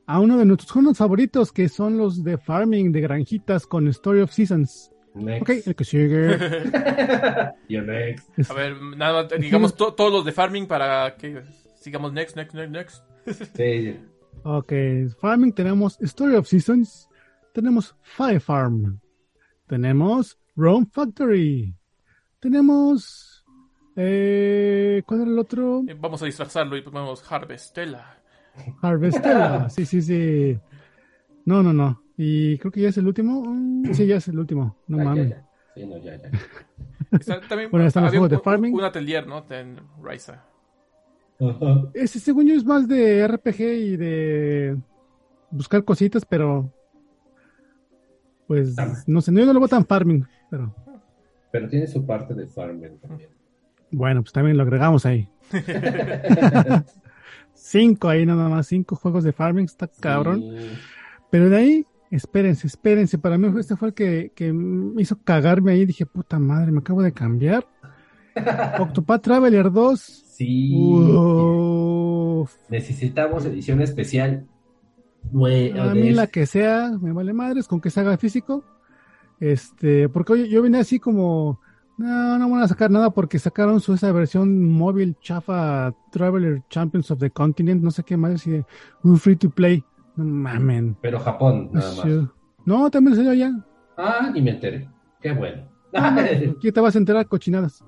a uno de nuestros juegos favoritos, que son los de farming, de granjitas con Story of Seasons. Next. Ok, el que sigue. [laughs] Yo next. A ver, nada más, digamos [laughs] to- todos los de farming para que sigamos next, next, next, next. [laughs] Sí, Ok, farming tenemos Story of Seasons, tenemos Fire Farm, tenemos Rome Factory, tenemos... Eh, ¿Cuál era el otro? Eh, Vamos a disfrazarlo y ponemos Harvestella. Harvestella, sí, sí, sí. No, no, no. Y creo que ya es el último. Mm, Sí, ya es el último. No Ah, mames. ya. Sí, no, ya, ya. [laughs] Está- también Bueno, están los juegos de farming. Un atelier, ¿no? En. Ajá. [laughs] Ese, según yo, es más de RPG y de buscar cositas, pero. Pues no sé, no, yo no lo veo tan farming, pero Pero tiene su parte de farming también. bueno, pues también lo agregamos ahí. [laughs] cinco ahí nada más, cinco juegos de farming, está cabrón. Sí. Pero de ahí, espérense, espérense. Para mí este fue el que, que me hizo cagarme ahí. Dije, puta madre, me acabo de cambiar. [laughs] Octopath Traveler 2. Sí. Uf. Necesitamos edición especial. A mí la que sea, me vale madres, con que se haga físico. Este, porque oye, yo vine así como, no, no van a sacar nada porque sacaron su esa versión móvil chafa Traveler Champions of the Continent, no sé qué más, y de, un free to play. No mamen. Pero Japón, nada más. No, también salió ya. Ah, ni me enteré. Qué bueno. [laughs] Aquí te vas a enterar cochinadas.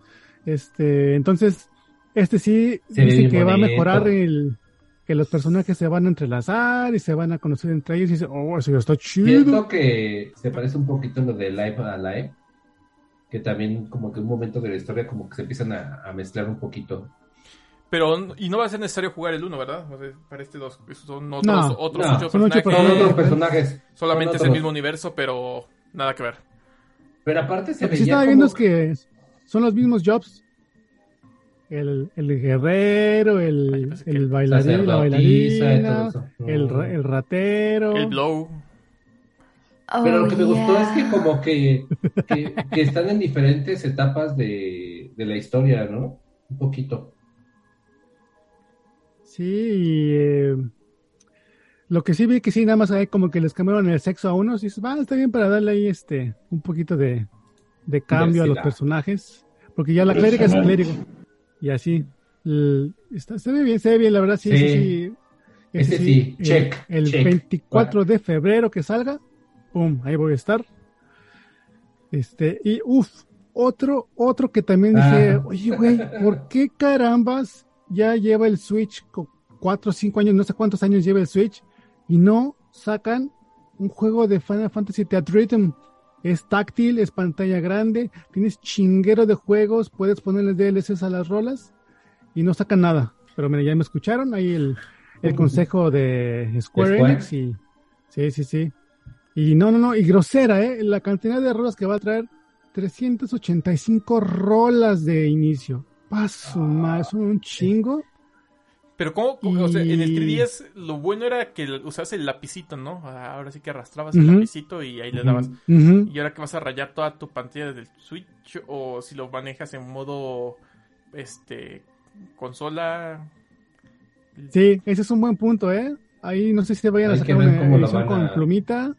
Este, entonces, este sí Se dice que va a mejorar el que los personajes se van a entrelazar y se van a conocer entre ellos y dice, oh, eso ya está chido. Siento que se parece un poquito a lo de Live a Live. Que también como que un momento de la historia como que se empiezan a, a mezclar un poquito. Pero, y no va a ser necesario jugar el 1, ¿verdad? O sea, para este dos, son otros, No, otros no, son personajes. Son personajes. otros personajes. Solamente Son es el mismo universo, pero nada que ver. Pero aparte se Lo que sí estaba como... viendo es que son los mismos jobs. El, el guerrero, Ay, el, que el bailarín, la bailarina, todo eso. el, ra- el ratero. El Blow. Pero Oh, lo que me gustó es que como que, que, que están en diferentes etapas de, de la historia, ¿no? Un poquito. Sí, y, eh, lo que sí vi que sí, nada más hay como que les cambiaron el sexo a unos y dices, va, está bien para darle ahí este, un poquito de, de cambio a los personajes, porque ya la clériga es clérigo, y así, el- está, se ve bien, se ve bien, la verdad, sí, Sí. ese sí, Ese sí, el- check, El check. 24 de febrero que salga, pum, ahí voy a estar. Este, y uff, otro, otro que también dije, Ah. oye, güey, ¿por qué carambas ya lleva el Switch 4 o 5 años, no sé cuántos años lleva el Switch, y no sacan un juego de Final Fantasy Theatrhythm? Es táctil, es pantalla grande, tienes chinguero de juegos, puedes ponerle DLCs a las rolas y no sacan nada. Pero mira, ya me escucharon ahí el, el consejo de Square Square. Enix y sí, sí, sí. Y no, no, no, y grosera, ¿eh? La cantidad de rolas que va a traer, 385 rolas de inicio. Paso más, un chingo. Pero ¿cómo? cómo- O sea, en el Y- 3DS lo bueno era que usas el lapicito, ¿no? Ah, Ahora sí que arrastrabas el lapicito y ahí le dabas. Y ahora que vas a rayar toda tu pantalla del Switch o si lo manejas en modo este consola Sí, ese es un buen punto, ¿eh? Ahí no sé si se vayan a Hay sacar una edición con a- plumita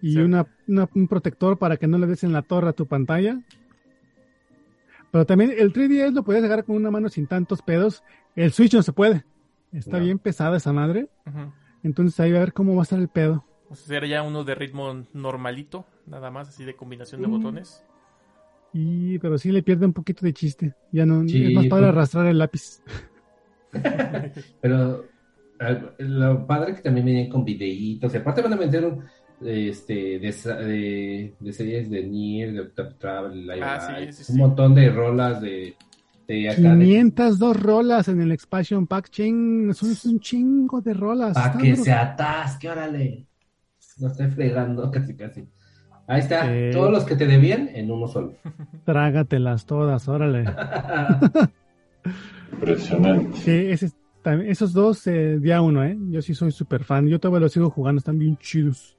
y Sí. una, una- un protector para que no le des en la torre a tu pantalla. Pero también el 3DS lo puedes agarrar con una mano sin tantos pedos. El Switch no se puede. Está No. bien pesada esa madre. Ujú. Entonces ahí va a ver cómo va a estar el pedo. O sea, era ya uno de ritmo normalito, nada más, así de combinación de Mm. botones. Y, pero sí le pierde un poquito de chiste. Ya no, Sí, es más para arrastrar el lápiz. [laughs] Pero lo padre que también vienen con videitos. Y aparte van a meter un, este, de, de, de series de Nier, de Octave Travel, Live Ah, sí, Live, sí, un sí. montón de rolas de, de acá. de- 502 rolas en el expansion pack. Ching, eso es un chingo de rolas. Para que bru- se atasque, órale. No estoy fregando, [laughs] casi, casi. Ahí está, todos los que te debían en uno solo. [laughs] Trágatelas todas, órale. [laughs] Impresionante. Sí, ese, también- esos dos, eh, día uno, ¿eh? Yo sí soy súper fan. Yo todavía los sigo jugando, están bien chidos.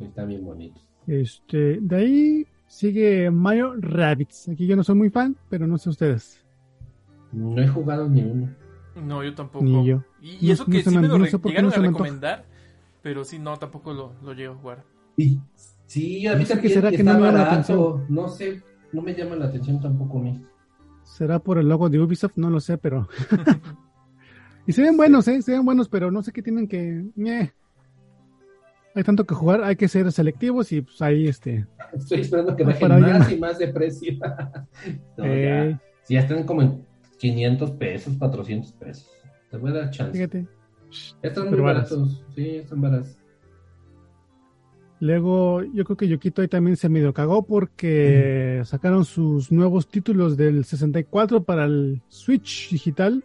Están bien bonitos. Este, de ahí sigue Mario Rabbits. Aquí yo no soy muy fan, pero no sé ustedes. No he jugado ni uno. No, yo tampoco. Ni yo. Y, y No- eso no que se sí me- me lo no sé llegaron no a recomendar, pero sí, no, tampoco lo, lo llego a jugar. Y, sí, a mí No también será que está no me llama la barato. No sé, no me llama la atención tampoco a mí. ¿Será por el logo de Ubisoft? No lo sé, pero... [laughs] y se ven buenos, ¿eh? Se ven buenos, pero no sé qué tienen que... ñe. Hay tanto que jugar, hay que ser selectivos y pues ahí este... Estoy esperando que bajen más y más de precio. [laughs] No, eh, ya. Si ya están como en 500 pesos, 400 pesos. Te voy a dar chance. fíjate. Están muy varas. baratos. Sí, están baratos. Luego, yo creo que Yokito ahí también se medio cagó porque sacaron sus nuevos títulos del 64 para el Switch digital.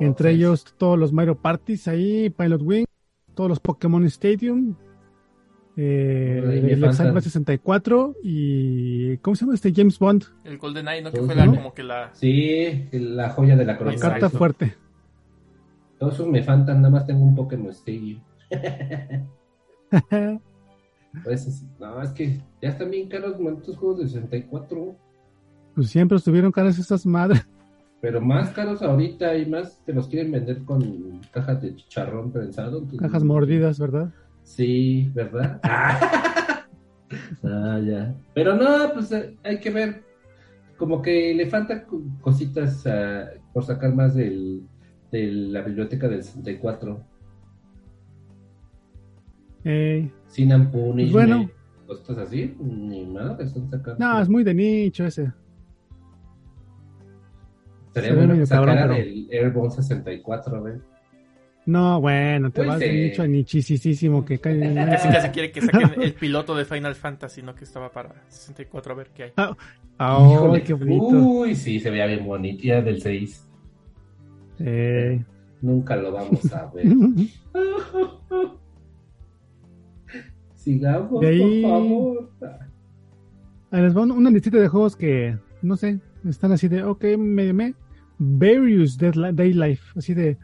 Entre Otras. ellos todos los Mario Parties ahí, Pilot Wing, todos los Pokémon Stadium, eh, el. Exile 64 y ¿cómo se llama este James Bond? El Golden Eye, ¿no? Que fue la, ¿no? como que la... Sí, la joya de la La corona. carta Eso. fuerte. Todos esos me faltan, nada más tengo un Pokémon Stadium. [laughs] Pues, es- no, es que ya están bien caros estos juegos de 64. pues siempre estuvieron caras estas madres. Pero más caros ahorita y más te los quieren vender con cajas de chicharrón prensado. entonces- Cajas mordidas, ¿verdad? Sí, ¿verdad? ah, [laughs] ya. Pero no, pues eh, hay que ver. Como que le faltan co- cositas ah, por sacar más del, de la biblioteca del 64. Eh, Sin Punishment. Bueno. Cosas así, ni nada están sacando. no, es muy de nicho ese. Estaría bueno que sacaran pero- el Airborne 64, a ver. No, bueno, te Pues, vas de nicho a nichisísimo que cae. Casi casi [laughs] quiere que saquen el piloto de Final Fantasy, ¿no? Que estaba para 64, a ver qué hay. ¡Ay, Híjole, qué bonito! Uy, sí, se veía bien bonito. Ya del 6. Eh. Nunca lo vamos a ver. [laughs] Sigamos, De ahí- por favor. Ahí les va un- una listita de juegos que, no sé, están así de, ok, me, me, Various Deadli- Day Life, así de,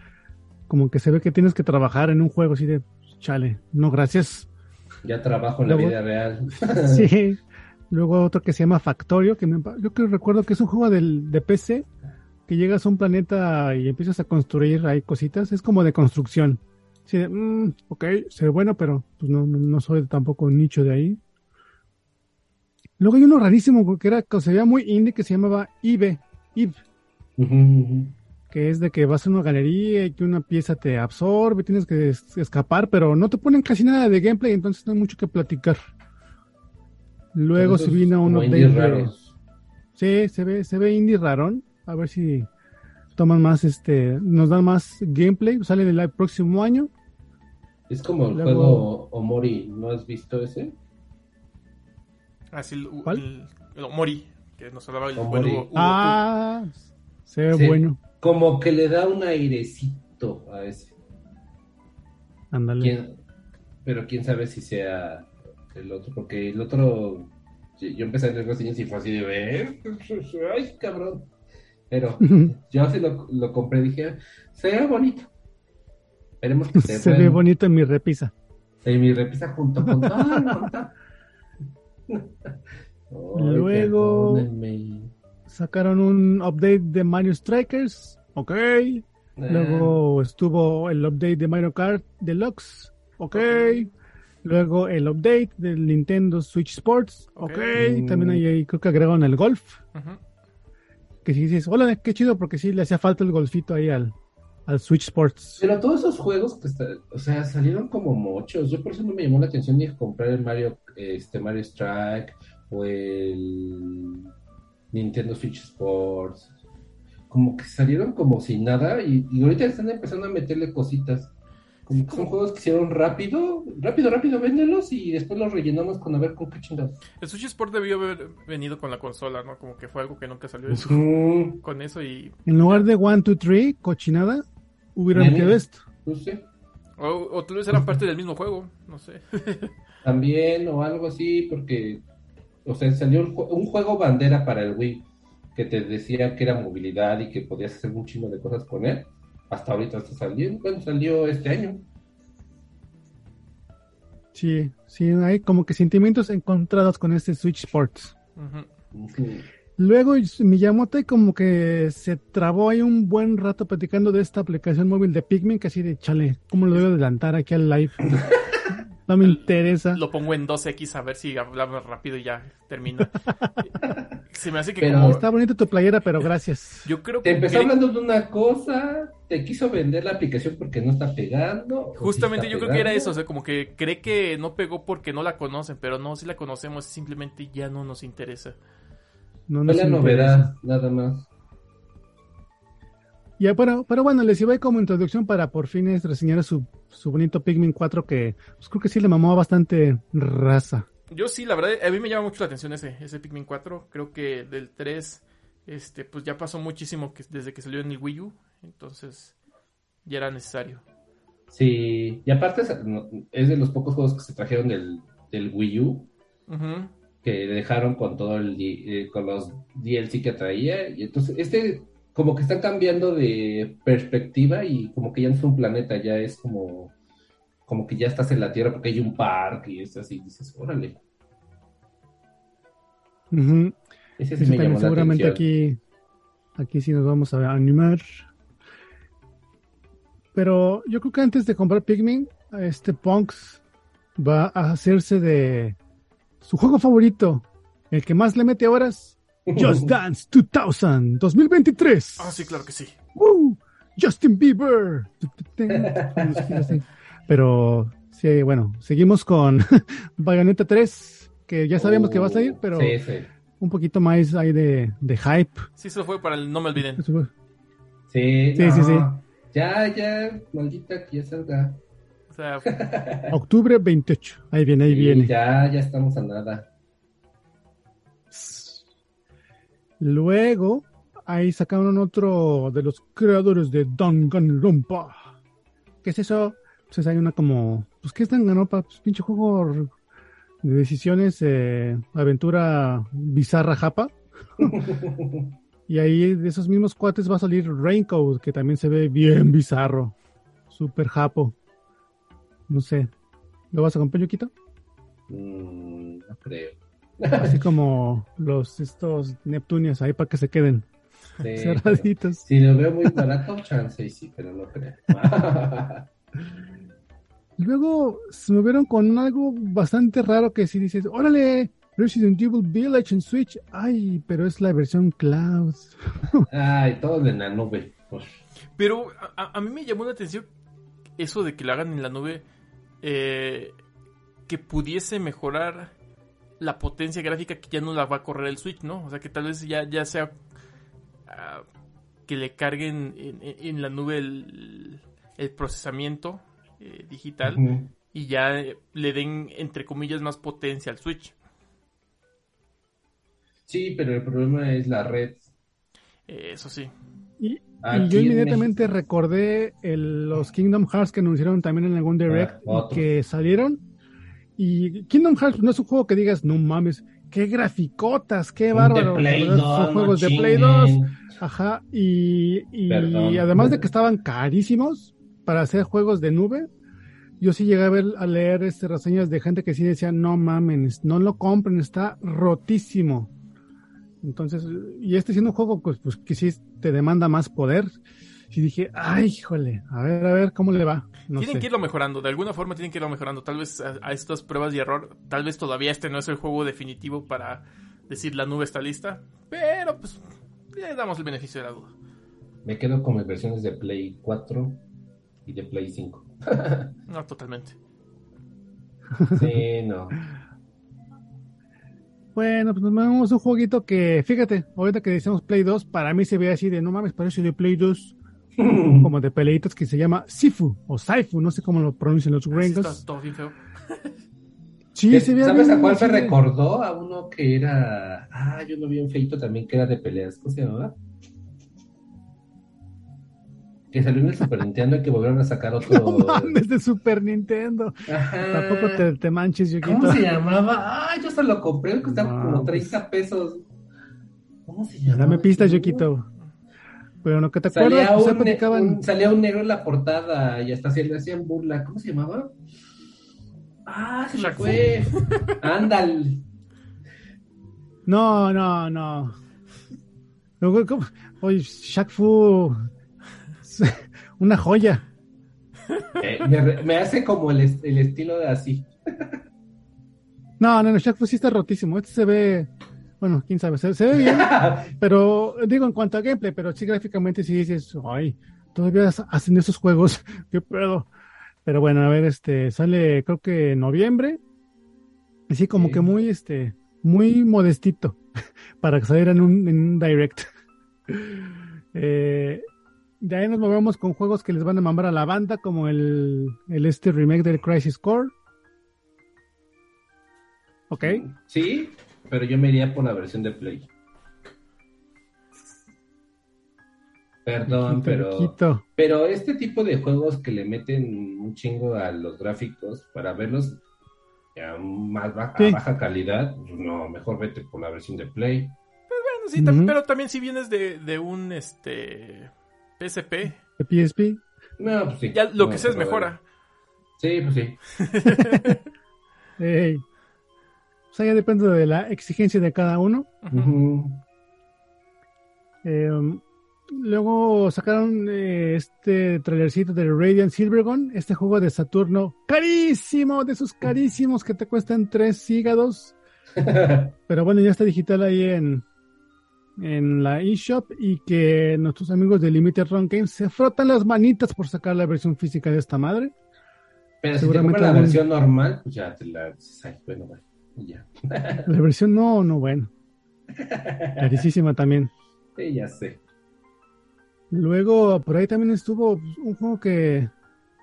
como que se ve que tienes que trabajar en un juego, así de, chale, no gracias. Ya trabajo en la vida real. [laughs] Sí. Luego otro que se llama Factorio, que me- yo creo recuerdo que es un juego del, de PC, que llegas a un planeta y empiezas a construir ahí cositas, es como de construcción. Sí, de, mm, ok, se ve bueno, pero pues no, no- soy tampoco un nicho de ahí. Luego hay uno rarísimo que era que se veía muy indie que se llamaba Que es de que vas a una galería y que una pieza te absorbe, tienes que es- escapar, pero no te ponen casi nada de gameplay, entonces no hay mucho que platicar. Luego se vino un update de- raros. Sí, se ve, se ve indie rarón. A ver si toman más, este, nos dan más gameplay. Sale el próximo año. Es como el Luego- juego Omori, ¿no has visto ese? Así el, ¿Cuál? el, el Omori, que nos hablaba el Omori. buen Hugo- Hugo- Ah, se ve Sí. bueno. Como que le da un airecito a ese. Ándale. ¿Quién- Pero quién sabe si sea el otro, porque el otro, yo empecé a leer reseñas y fue así de ver, [laughs] ay cabrón. Pero [laughs] yo sí lo, lo compré y dije, se ve bonito. Esperemos que [laughs] esté se ve bonito en mi repisa. En mi repisa junto con todo, Luego- perdónenme. Sacaron un update de Mario Strikers. Ok. Ah, Luego estuvo el update de Mario Kart Deluxe. Ok. Luego el update del Nintendo Switch Sports. Ok. Ok. También ahí, ahí creo que agregaron el golf. Ujú. Que si dices, hola, qué chido, porque sí le hacía falta el golfito ahí al, al Switch Sports. Pero todos esos juegos que está- o sea, salieron como muchos. Yo por eso no me llamó la atención ni comprar el Mario, este Mario Strike o el Nintendo Switch Sports. Como que salieron como sin nada y, y ahorita están empezando a meterle cositas. Como que son juegos que hicieron rápido, rápido, rápido, véndelos y después los rellenamos con a ver con qué chingados. El Switch Sport debió haber venido con la consola, ¿no? Como que fue algo que nunca salió de su- con eso y... En lugar de 1, 2, 3, cochinada, hubieran Nene. metido esto. no sé. O, o tal vez eran parte del mismo juego, no sé. [laughs] también o algo así, porque, o sea, salió un, jue- un juego bandera para el Wii que te decía que era movilidad y que podías hacer un chingo de cosas con él. Hasta ahorita está saliendo, bueno, salió este año. Sí, sí, hay como que sentimientos encontrados con este Switch Sports. Ujú. Ujú. Luego Miyamoto como que se trabó ahí un buen rato platicando de esta aplicación móvil de Pikmin, que así de chale, ¿cómo lo debo adelantar aquí al live? [laughs] No me interesa. Lo pongo en 2X a ver si hablamos rápido y ya termina. [laughs] Se me hace que Pero como... Está bonita tu playera, pero gracias. Yo creo Te que... empezó hablando de una cosa, te quiso vender la aplicación porque no está pegando. sí Justamente está yo creo que era eso, o sea, como que cree que no pegó porque no la conocen, pero no, si la conocemos, simplemente ya no nos interesa. No nos la interesa. novedad, nada más. Ya, pero, pero bueno, les iba ahí como introducción para por fin es reseñar su, su bonito Pikmin 4 que pues, creo que sí le mamó bastante raza. Yo sí, la verdad, a mí me llama mucho la atención ese, ese Pikmin 4. Creo que del 3, este, pues ya pasó muchísimo que, desde que salió en el Wii U. Entonces, ya era necesario. Sí, y aparte es, de los pocos juegos que se trajeron del, del Wii U. Ujú. que dejaron con todo el eh, con los DLC que traía y entonces este como que está cambiando de perspectiva y como que ya no es un planeta ya es como como que ya estás en la tierra porque hay un parque y es así dices órale Ujú. ese sí Ese me también llamó seguramente aquí, aquí sí nos vamos a animar. Pero yo creo que antes de comprar Pikmin, este Punks va a hacerse de su juego favorito, el que más le mete horas, Just Dance 2000, 2023. Ah, sí, claro que sí. ¡Woo! Justin Bieber. Pero sí, bueno, seguimos con [laughs] Bayonetta 3, que ya sabíamos que va a salir, pero sí, sí. un poquito más ahí de, de hype. Sí, se lo fue para el No Me Olviden. Sí, Sí, no. sí, sí. Ya, ya, maldita que ya salga. O sea, [laughs] Octubre 28. Ahí viene, ahí Sí, viene. Ya, ya estamos a nada. Luego, ahí sacaron otro de los creadores de Danganronpa. ¿Qué es eso? Pues hay una como, pues ¿qué es Danganronpa? Pues pinche juego de decisiones, eh, aventura bizarra japa. [laughs] y ahí de esos mismos cuates va a salir Raincoat, que también se ve bien bizarro. Super japo. No sé. ¿Lo vas a comprar, Yuquito? Mm, no creo. Así [laughs] como los estos Neptunios ahí para que se queden. Sí, [laughs] cerraditos. Si lo veo muy barato, chance y sí, pero no creo. [laughs] Luego se movieron con algo bastante raro que si dices, órale, Resident Evil Village en Switch, ay, pero es la versión cloud. Ay, todo en la nube. Pues, Pero a, a- mí me llamó la atención eso de que lo hagan en la nube, eh, que pudiese mejorar la potencia gráfica que ya no la va a correr el Switch, ¿no? O sea, que tal vez ya, ya sea ah, que le carguen en, en- en la nube el, el procesamiento eh, digital y ya eh, le den, entre comillas, más potencia al Switch. Sí, pero el problema es la red. Eh, eso sí. Y, yo en inmediatamente recordé el- los Kingdom Hearts que anunciaron también en algún direct Ah, que salieron. Y Kingdom Hearts no es un juego que digas, no mames, qué graficotas, qué bárbaro. De Play La verdad, 2, son no juegos de. Play 2. Ajá, y, y Perdón. además de que estaban carísimos para hacer juegos de nube, yo sí llegué a ver a leer este, reseñas de gente que sí decía, no mames, no lo compren, está rotísimo. Entonces, y este siendo un juego pues, pues que sí te demanda más poder. Y dije, ay, híjole, a ver, a ver cómo le va. No tienen sé. que irlo mejorando, de alguna forma tienen que irlo mejorando. Tal vez a, a estas pruebas y error, tal vez todavía este no es el juego definitivo para decir la nube está lista, pero pues le damos el beneficio de la duda. Me quedo con mis versiones de Play 4 y de Play 5. [laughs] No, totalmente. Sí, no. Bueno, pues nos mandamos un jueguito que, fíjate, ahorita que decimos Play 2, para mí se ve así de, no mames, parece de Play 2, [laughs] como de peleitas que se llama Sifu o Saifu, no sé cómo lo pronuncian los gringos. está todo bien feo. Sí, se ve ¿Sabes a cuál me recordó? A uno que era. Ah, yo lo vi en feito también, que era de peleas. ¿Cómo se llamaba? Que salió en el Super Nintendo y que volvieron a sacar otro. [laughs] No mames, de Super Nintendo. Ajá. Tampoco te, te manches, Yoquito. ¿Cómo se llamaba? Ah, yo se lo compré, costaba No, como pues. 30 pesos. ¿Cómo se llamaba? Dame pistas, Yoquito. Pero lo que te acuerdas, Salía pues, se un, platicaban. un- salía un negro en la portada y hasta se le hacían burla. ¿Cómo se llamaba? Ah, se me fue. [laughs] Ándale. No, no, no. Oye, Shaq Fu. [laughs] Una joya. Eh, me, me hace como el, el estilo de así. No, no, no, Shaq Fu sí está rotísimo. Este se ve. Bueno, quién sabe, se, se ve bien. [laughs] Pero digo, en cuanto a gameplay, pero sí gráficamente sí dices, ay, todavía hacen esos juegos, [laughs] qué pedo. Pero bueno, a ver, este, sale creo que en noviembre, así como Sí. que muy, este, muy modestito, [laughs] para que saliera en un, en un direct. Eh, de ahí nos movemos con juegos que les van a mamar a la banda, como el, el este remake del Crisis Core. Ok. Sí, pero yo me iría por la versión de Play. Perdón, pero. Pero este tipo de juegos que le meten un chingo a los gráficos para verlos ya más ba- Sí. a baja calidad, pues no, mejor vete por la versión de Play. Bueno, sí, pero también si vienes de, de un este PSP, De PSP. No, pues sí. ya lo No, que sea es mejora. Sí, pues sí. [laughs] [laughs] Ey. Sea, ya depende de la exigencia de cada uno. Eh, luego sacaron eh, este trailercito de Radiant Silvergun, este juego de Saturno carísimo, de esos carísimos que te cuestan tres hígados. [laughs] Pero bueno, ya está digital ahí en, en la eShop y que nuestros amigos de Limited Run Games se frotan las manitas por sacar la versión física de esta madre. Pero si te compras la versión normal, pues ya te la. ay, bueno, bueno, ya. La versión no, no, bueno. Carísima también. Sí, ya sé. Luego, por ahí también estuvo un juego que.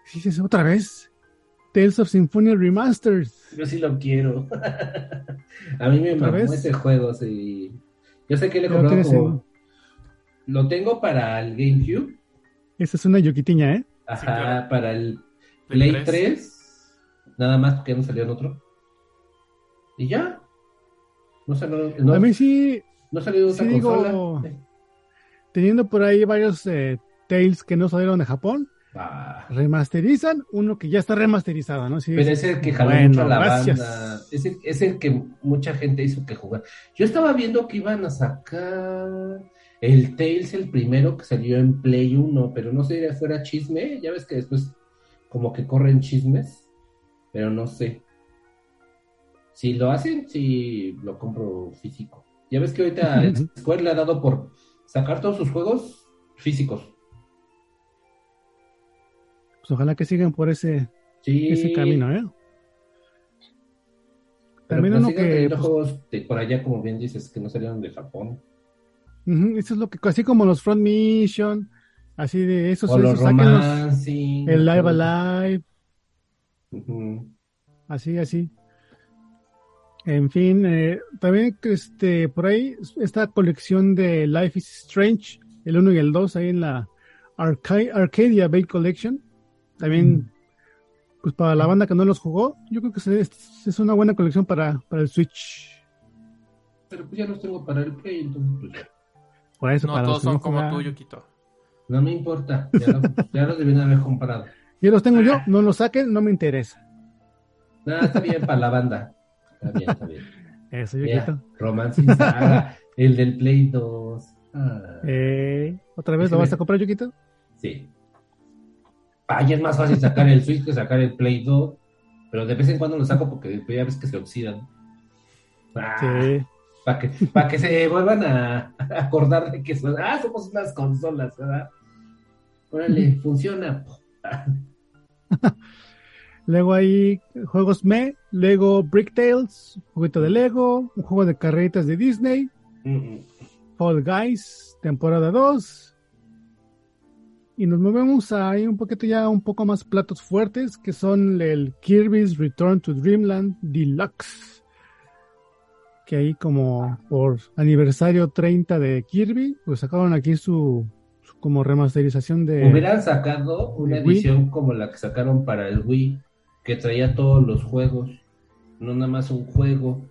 Sí, sí, sí, otra vez. Tales of Symphonia Remastered. Yo sí lo quiero. [laughs] A mí me ¿Otra mamó vez? ese juego, sí. Yo sé que le he comprado como... Lo tengo para el GameCube. Esta es una yoquitiña, ¿eh? Ajá, claro. para el Play Play 3. 3. Nada más porque no salió en otro. Y ya. No salió, no, A mí sí, no salió otra sí digo- consola. teniendo por ahí varios eh, Tales que no salieron de Japón, Ah, remasterizan uno que ya está remasterizado, ¿no? Sí, pero es el que jaló Bueno, mucho a la gracias. banda. Es el, es el que mucha gente hizo que jugar. Yo estaba viendo que iban a sacar el Tales, el primero que salió en Play 1, pero no sé si fuera chisme, ya ves que después como que corren chismes, pero no sé. Si lo hacen, sí lo compro físico. Ya ves que ahorita [laughs] Square le ha dado por sacar todos sus juegos físicos. Pues ojalá que sigan por ese, Sí. ese camino, ¿eh? Pero También pues uno que, pues, juegos de por allá, como bien dices, que no salieron de Japón. Eso es lo que, así como los Front Mission, así de esos, o esos, el Live Alive, así, así. En fin, eh, también este, por ahí esta colección de Life is Strange, el 1 y el 2, ahí en la Arca- Arcadia Bay Collection. También, pues para la banda que no los jugó, yo creo que es, es una buena colección para, para el Switch. Pero pues ya los tengo para el Play, entonces pues. Por eso, No, para todos los son no como tú, Yukito. No me importa. Ya, lo- ya los debían haber comprado. [laughs] Yo los tengo yo, no los saquen, no me interesa. Nada, está bien para la banda. Está bien, está bien. [laughs] Eso, Mira. Romance Saga, [laughs] el del Play 2. Ah, Eh, ¿Otra vez lo vas a comprar, Yukito? sí. Ay, es más fácil sacar el Switch que sacar el Play 2. Pero de vez en cuando lo saco porque ya ves que se oxidan. Ah, Sí. Para que, para que se vuelvan a, a acordar de que son, ah, somos unas consolas, ¿verdad? Órale, funciona. [laughs] Luego hay juegos Me, Lego Brick Tales, un juguito de Lego, un juego de carreritas de Disney, Mm, Fall Guys, temporada 2. Y nos movemos ahí un poquito ya un poco más platos fuertes, que son el Kirby's Return to Dreamland Deluxe. Que ahí como por aniversario 30 de Kirby, pues sacaron aquí su, su como remasterización de... Hubieran sacado una Wii. edición como la que sacaron para el Wii, que traía todos los juegos, no nada más un juego.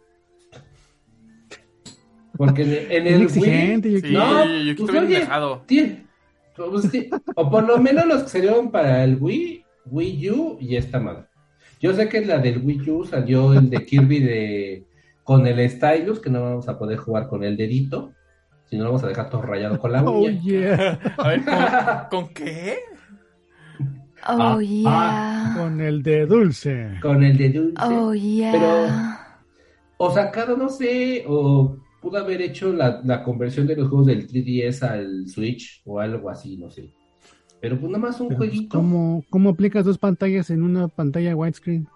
Porque en, en [laughs] el exigente, Wii, Sí. No, Yukito pues, oye, pues, o por lo menos los que salieron para el Wii, Wii U y esta madre. Yo sé que en la del Wii U salió el de Kirby de con el Stylus, que no vamos a poder jugar con el dedito, si no lo vamos a dejar todo rayado con la [laughs] Oh uña. yeah, A ver, ¿con, [laughs] con qué? Oh Ah, yeah. con el de dulce. Con el de dulce. Oh yeah. O sacaron, no sé, o pudo haber hecho la, la conversión de los juegos del 3DS al Switch o algo así, no sé. Pero pues nada más un Pero, pues, jueguito. ¿cómo, ¿Cómo aplicas dos pantallas en una pantalla widescreen?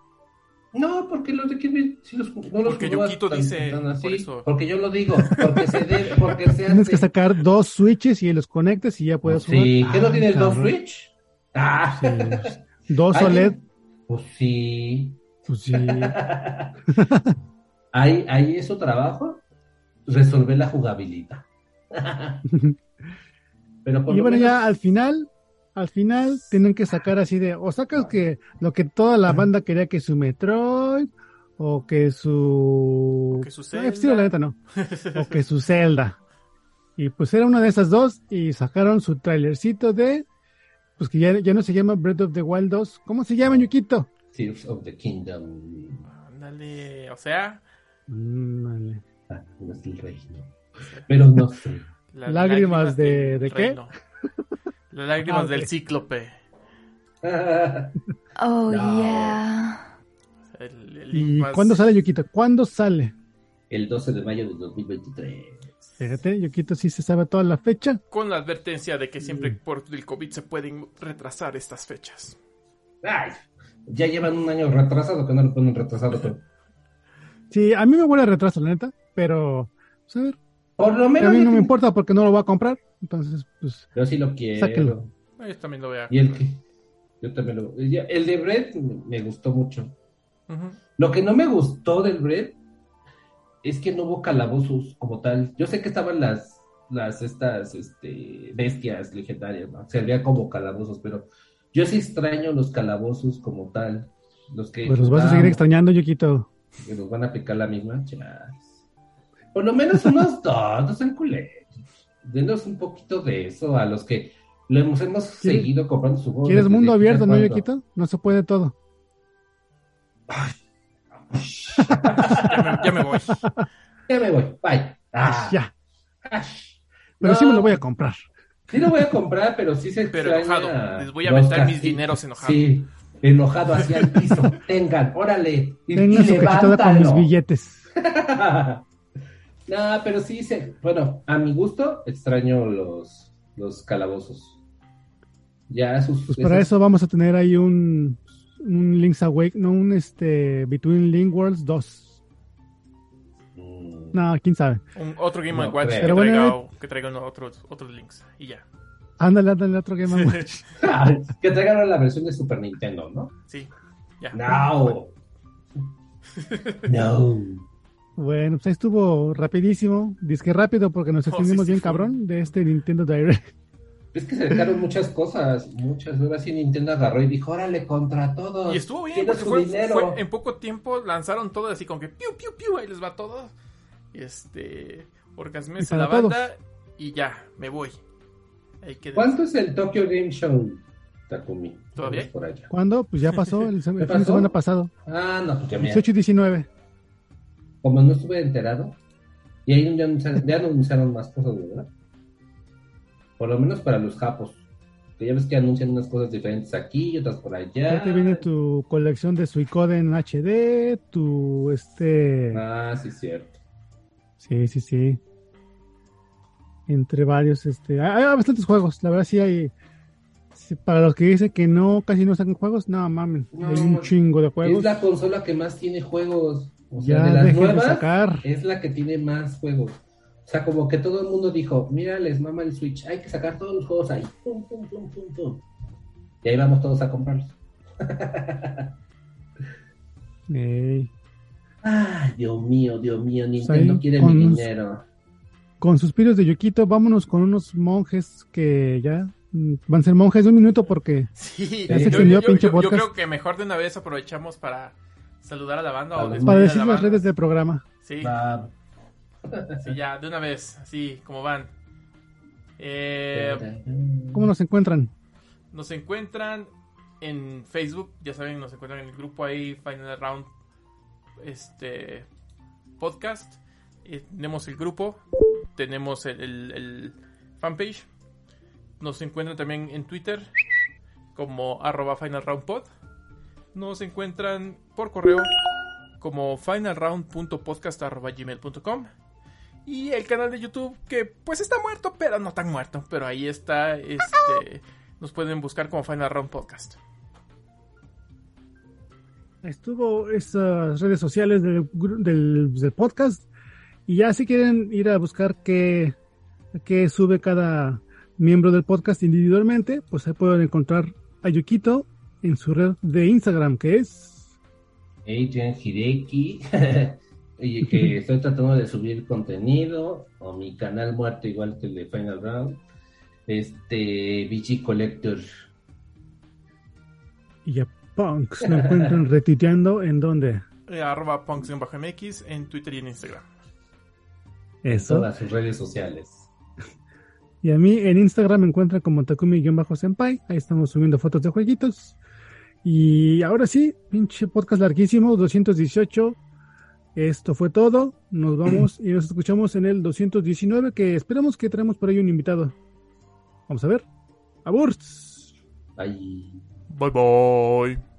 No, porque los de Kirby sí los, no los Porque Yukito tan- dice, tan así. por eso. Porque yo lo digo, porque se debe, porque se [laughs] Tienes hace. que sacar dos switches y los conectas y ya puedes jugar. Sí, ¿qué no Ah, tienes dos. Switch? Ah, Sí, pues, Dos. OLED. pues sí. Pues sí. [laughs] ahí, ahí es su trabajo, resolver la jugabilidad. [laughs] Pero por Y lo bueno, menos- ya al final, al final tienen que sacar así de, o sacas que lo que toda la banda quería que su Metroid, o que su... O que su Zelda. La neta no. [laughs] O que su Zelda. Y pues era una de esas dos y sacaron su trailercito de, pues que ya, ya no se llama Breath of the Wild 2. ¿Cómo se llama, Yukito? Tears of the Kingdom. Ándale, o sea, Mm, vale. Ah, no es el reino. Pero no sé. las Lágrimas de- ¿de qué? Las lágrimas Ah, del cíclope. [laughs] Oh No. yeah. El- el ¿Y cuándo sale, Yukito? ¿Cuándo sale? El 12 de mayo de 2023. Fíjate, Yukito sí se sabe toda la fecha. Con la advertencia de que Mm. siempre por el COVID se pueden retrasar estas fechas. Ay, ya llevan un año retrasado que no lo ponen retrasado. Pero... [laughs] Sí, a mí me huele a retraso, la neta, pero pues, a ver, Por lo a menos. mí no me importa porque no lo voy a comprar. Entonces, pues, Yo sí lo quiero. Sáquenlo. Yo también lo voy a... Y el que. Yo también lo. ya- El de Brett me, gustó mucho. Lo que no me gustó del Brett es que no hubo calabozos como tal. Yo sé que estaban las. Las estas este, bestias legendarias, ¿no? Servían como calabozos, pero yo sí extraño los calabozos como tal. Los que pues los vas a seguir extrañando, Yukito. que nos van a picar la misma, chas. Por lo menos unos [laughs] dos, no sean culeros. Denos un poquito de eso a los que lo hemos, hemos ¿Quieres- seguido comprando su juego. ¿Quieres mundo abierto, no, Yukito? No se puede todo. Ya me, ya me voy. Ya me voy, bye. Ah, Ya. ah. Pero No. sí me lo voy a comprar. Sí lo voy a comprar, pero sí se Pero extraña enojado. Les voy a los aventar mis dineros enojado. Sí, enojado hacia el piso. [laughs] Tengan, órale. Y, Tenga y su con mis billetes. [laughs] no, pero sí se, bueno, a mi gusto extraño los, los calabozos. Ya sus Pues para eso vamos a tener ahí un, un Link's Awake, no un este Between Link Worlds 2. Mm, No, quién sabe. Un, otro Game No Watch creo. que, Pero bueno, traiga, que traiga uno- otros, otros links. Y ya. Ándale, ándale, otro Game Watch. [laughs] que traigan la versión de Super Nintendo, ¿no? Sí, ya. No. [laughs] No. Bueno, pues ahí estuvo rapidísimo. Disque rápido porque nos Oh, extendimos sí, sí bien fue. cabrón de este Nintendo Direct. Es que se dejaron muchas cosas, muchas. Ahora sí Nintendo agarró y dijo, órale, contra todos. Y estuvo bien, porque su fue, dinero. fue- en poco tiempo lanzaron todo así con que piu, piu, piu, ahí les va todo. Este, orgasmes para la banda y ya, me voy. Ahí. ¿Cuánto es el Tokyo Game Show, Takumi? ¿Todavía? Por allá. ¿Cuándo? Pues ya pasó el, sem- ¿Ya el fin de pasó? semana pasado. Ah, no, pues ya mira. 18 y 19. Como no estuve enterado. Y ahí ya anunciaron, ya anunciaron más cosas, ¿verdad? Por lo menos para los japos. Que ya ves que anuncian unas cosas diferentes aquí y otras por allá. Ya te viene tu colección de Suicoden HD, tu este... Ah, sí, cierto. Sí, sí, sí. Entre varios, este... Hay, hay bastantes juegos, la verdad sí hay... sí, para los que dicen que no, casi no sacan juegos, no mamen, No, hay un chingo de juegos. Es la consola que más tiene juegos. O sea, Ya de las dejen de nuevas, sacar. es la que tiene más juegos. O sea, como que todo el mundo dijo, mira, les mama el Switch, hay que sacar todos los juegos ahí. Pum, pum, pum, pum, pum. Y ahí vamos todos a comprarlos. [laughs] Ey. Ay, Dios mío, Dios mío, ahí, Nintendo quiere mi los- dinero. Con suspiros de Yukito, vámonos con unos monjes que ya mm, van a ser monjes de un minuto porque Sí, Ya se yo, extendió yo- pinche yo- yo podcast. creo que mejor de una vez aprovechamos para saludar a la banda A o para a decir la las banda. redes del programa. Sí, Va. [laughs] sí, ya, de una vez, así como van. Eh, ¿Cómo nos encuentran? Nos encuentran en Facebook, ya saben, nos encuentran en el grupo ahí, Final Round este podcast. Eh, tenemos el grupo, tenemos el, el- el fanpage. Nos encuentran también en Twitter como arroba Final Round Pod. Nos encuentran por correo como finalround.podcast.gmail.com y el canal de YouTube que pues está muerto, pero no tan muerto, pero ahí está, este, nos pueden buscar como Final Round Podcast. Estuvo esas redes sociales del, gru- del, del podcast. Y ya si quieren ir a buscar qué, qué sube cada miembro del podcast individualmente, pues ahí pueden encontrar a Yukito en su red de Instagram, que es... Agent Hideki. [laughs] y que [laughs] estoy tratando de subir contenido. O mi canal muerto, igual que el de Final Round. Este, BG Collector. Y a Punks lo encuentran [laughs] retuiteando en donde. Eh, arroba punks-mx en Twitter y en Instagram. En Eso. todas sus redes sociales. Y a mí en Instagram me encuentran como Takumi-senpai. Ahí estamos subiendo fotos de jueguitos. Y ahora sí, pinche podcast larguísimo, 218. Esto fue todo. Nos [clears throat] vamos y nos escuchamos en el 219, que esperamos que traemos por ahí un invitado. Vamos a ver. ¡Aburs! Ahí. Bye bye.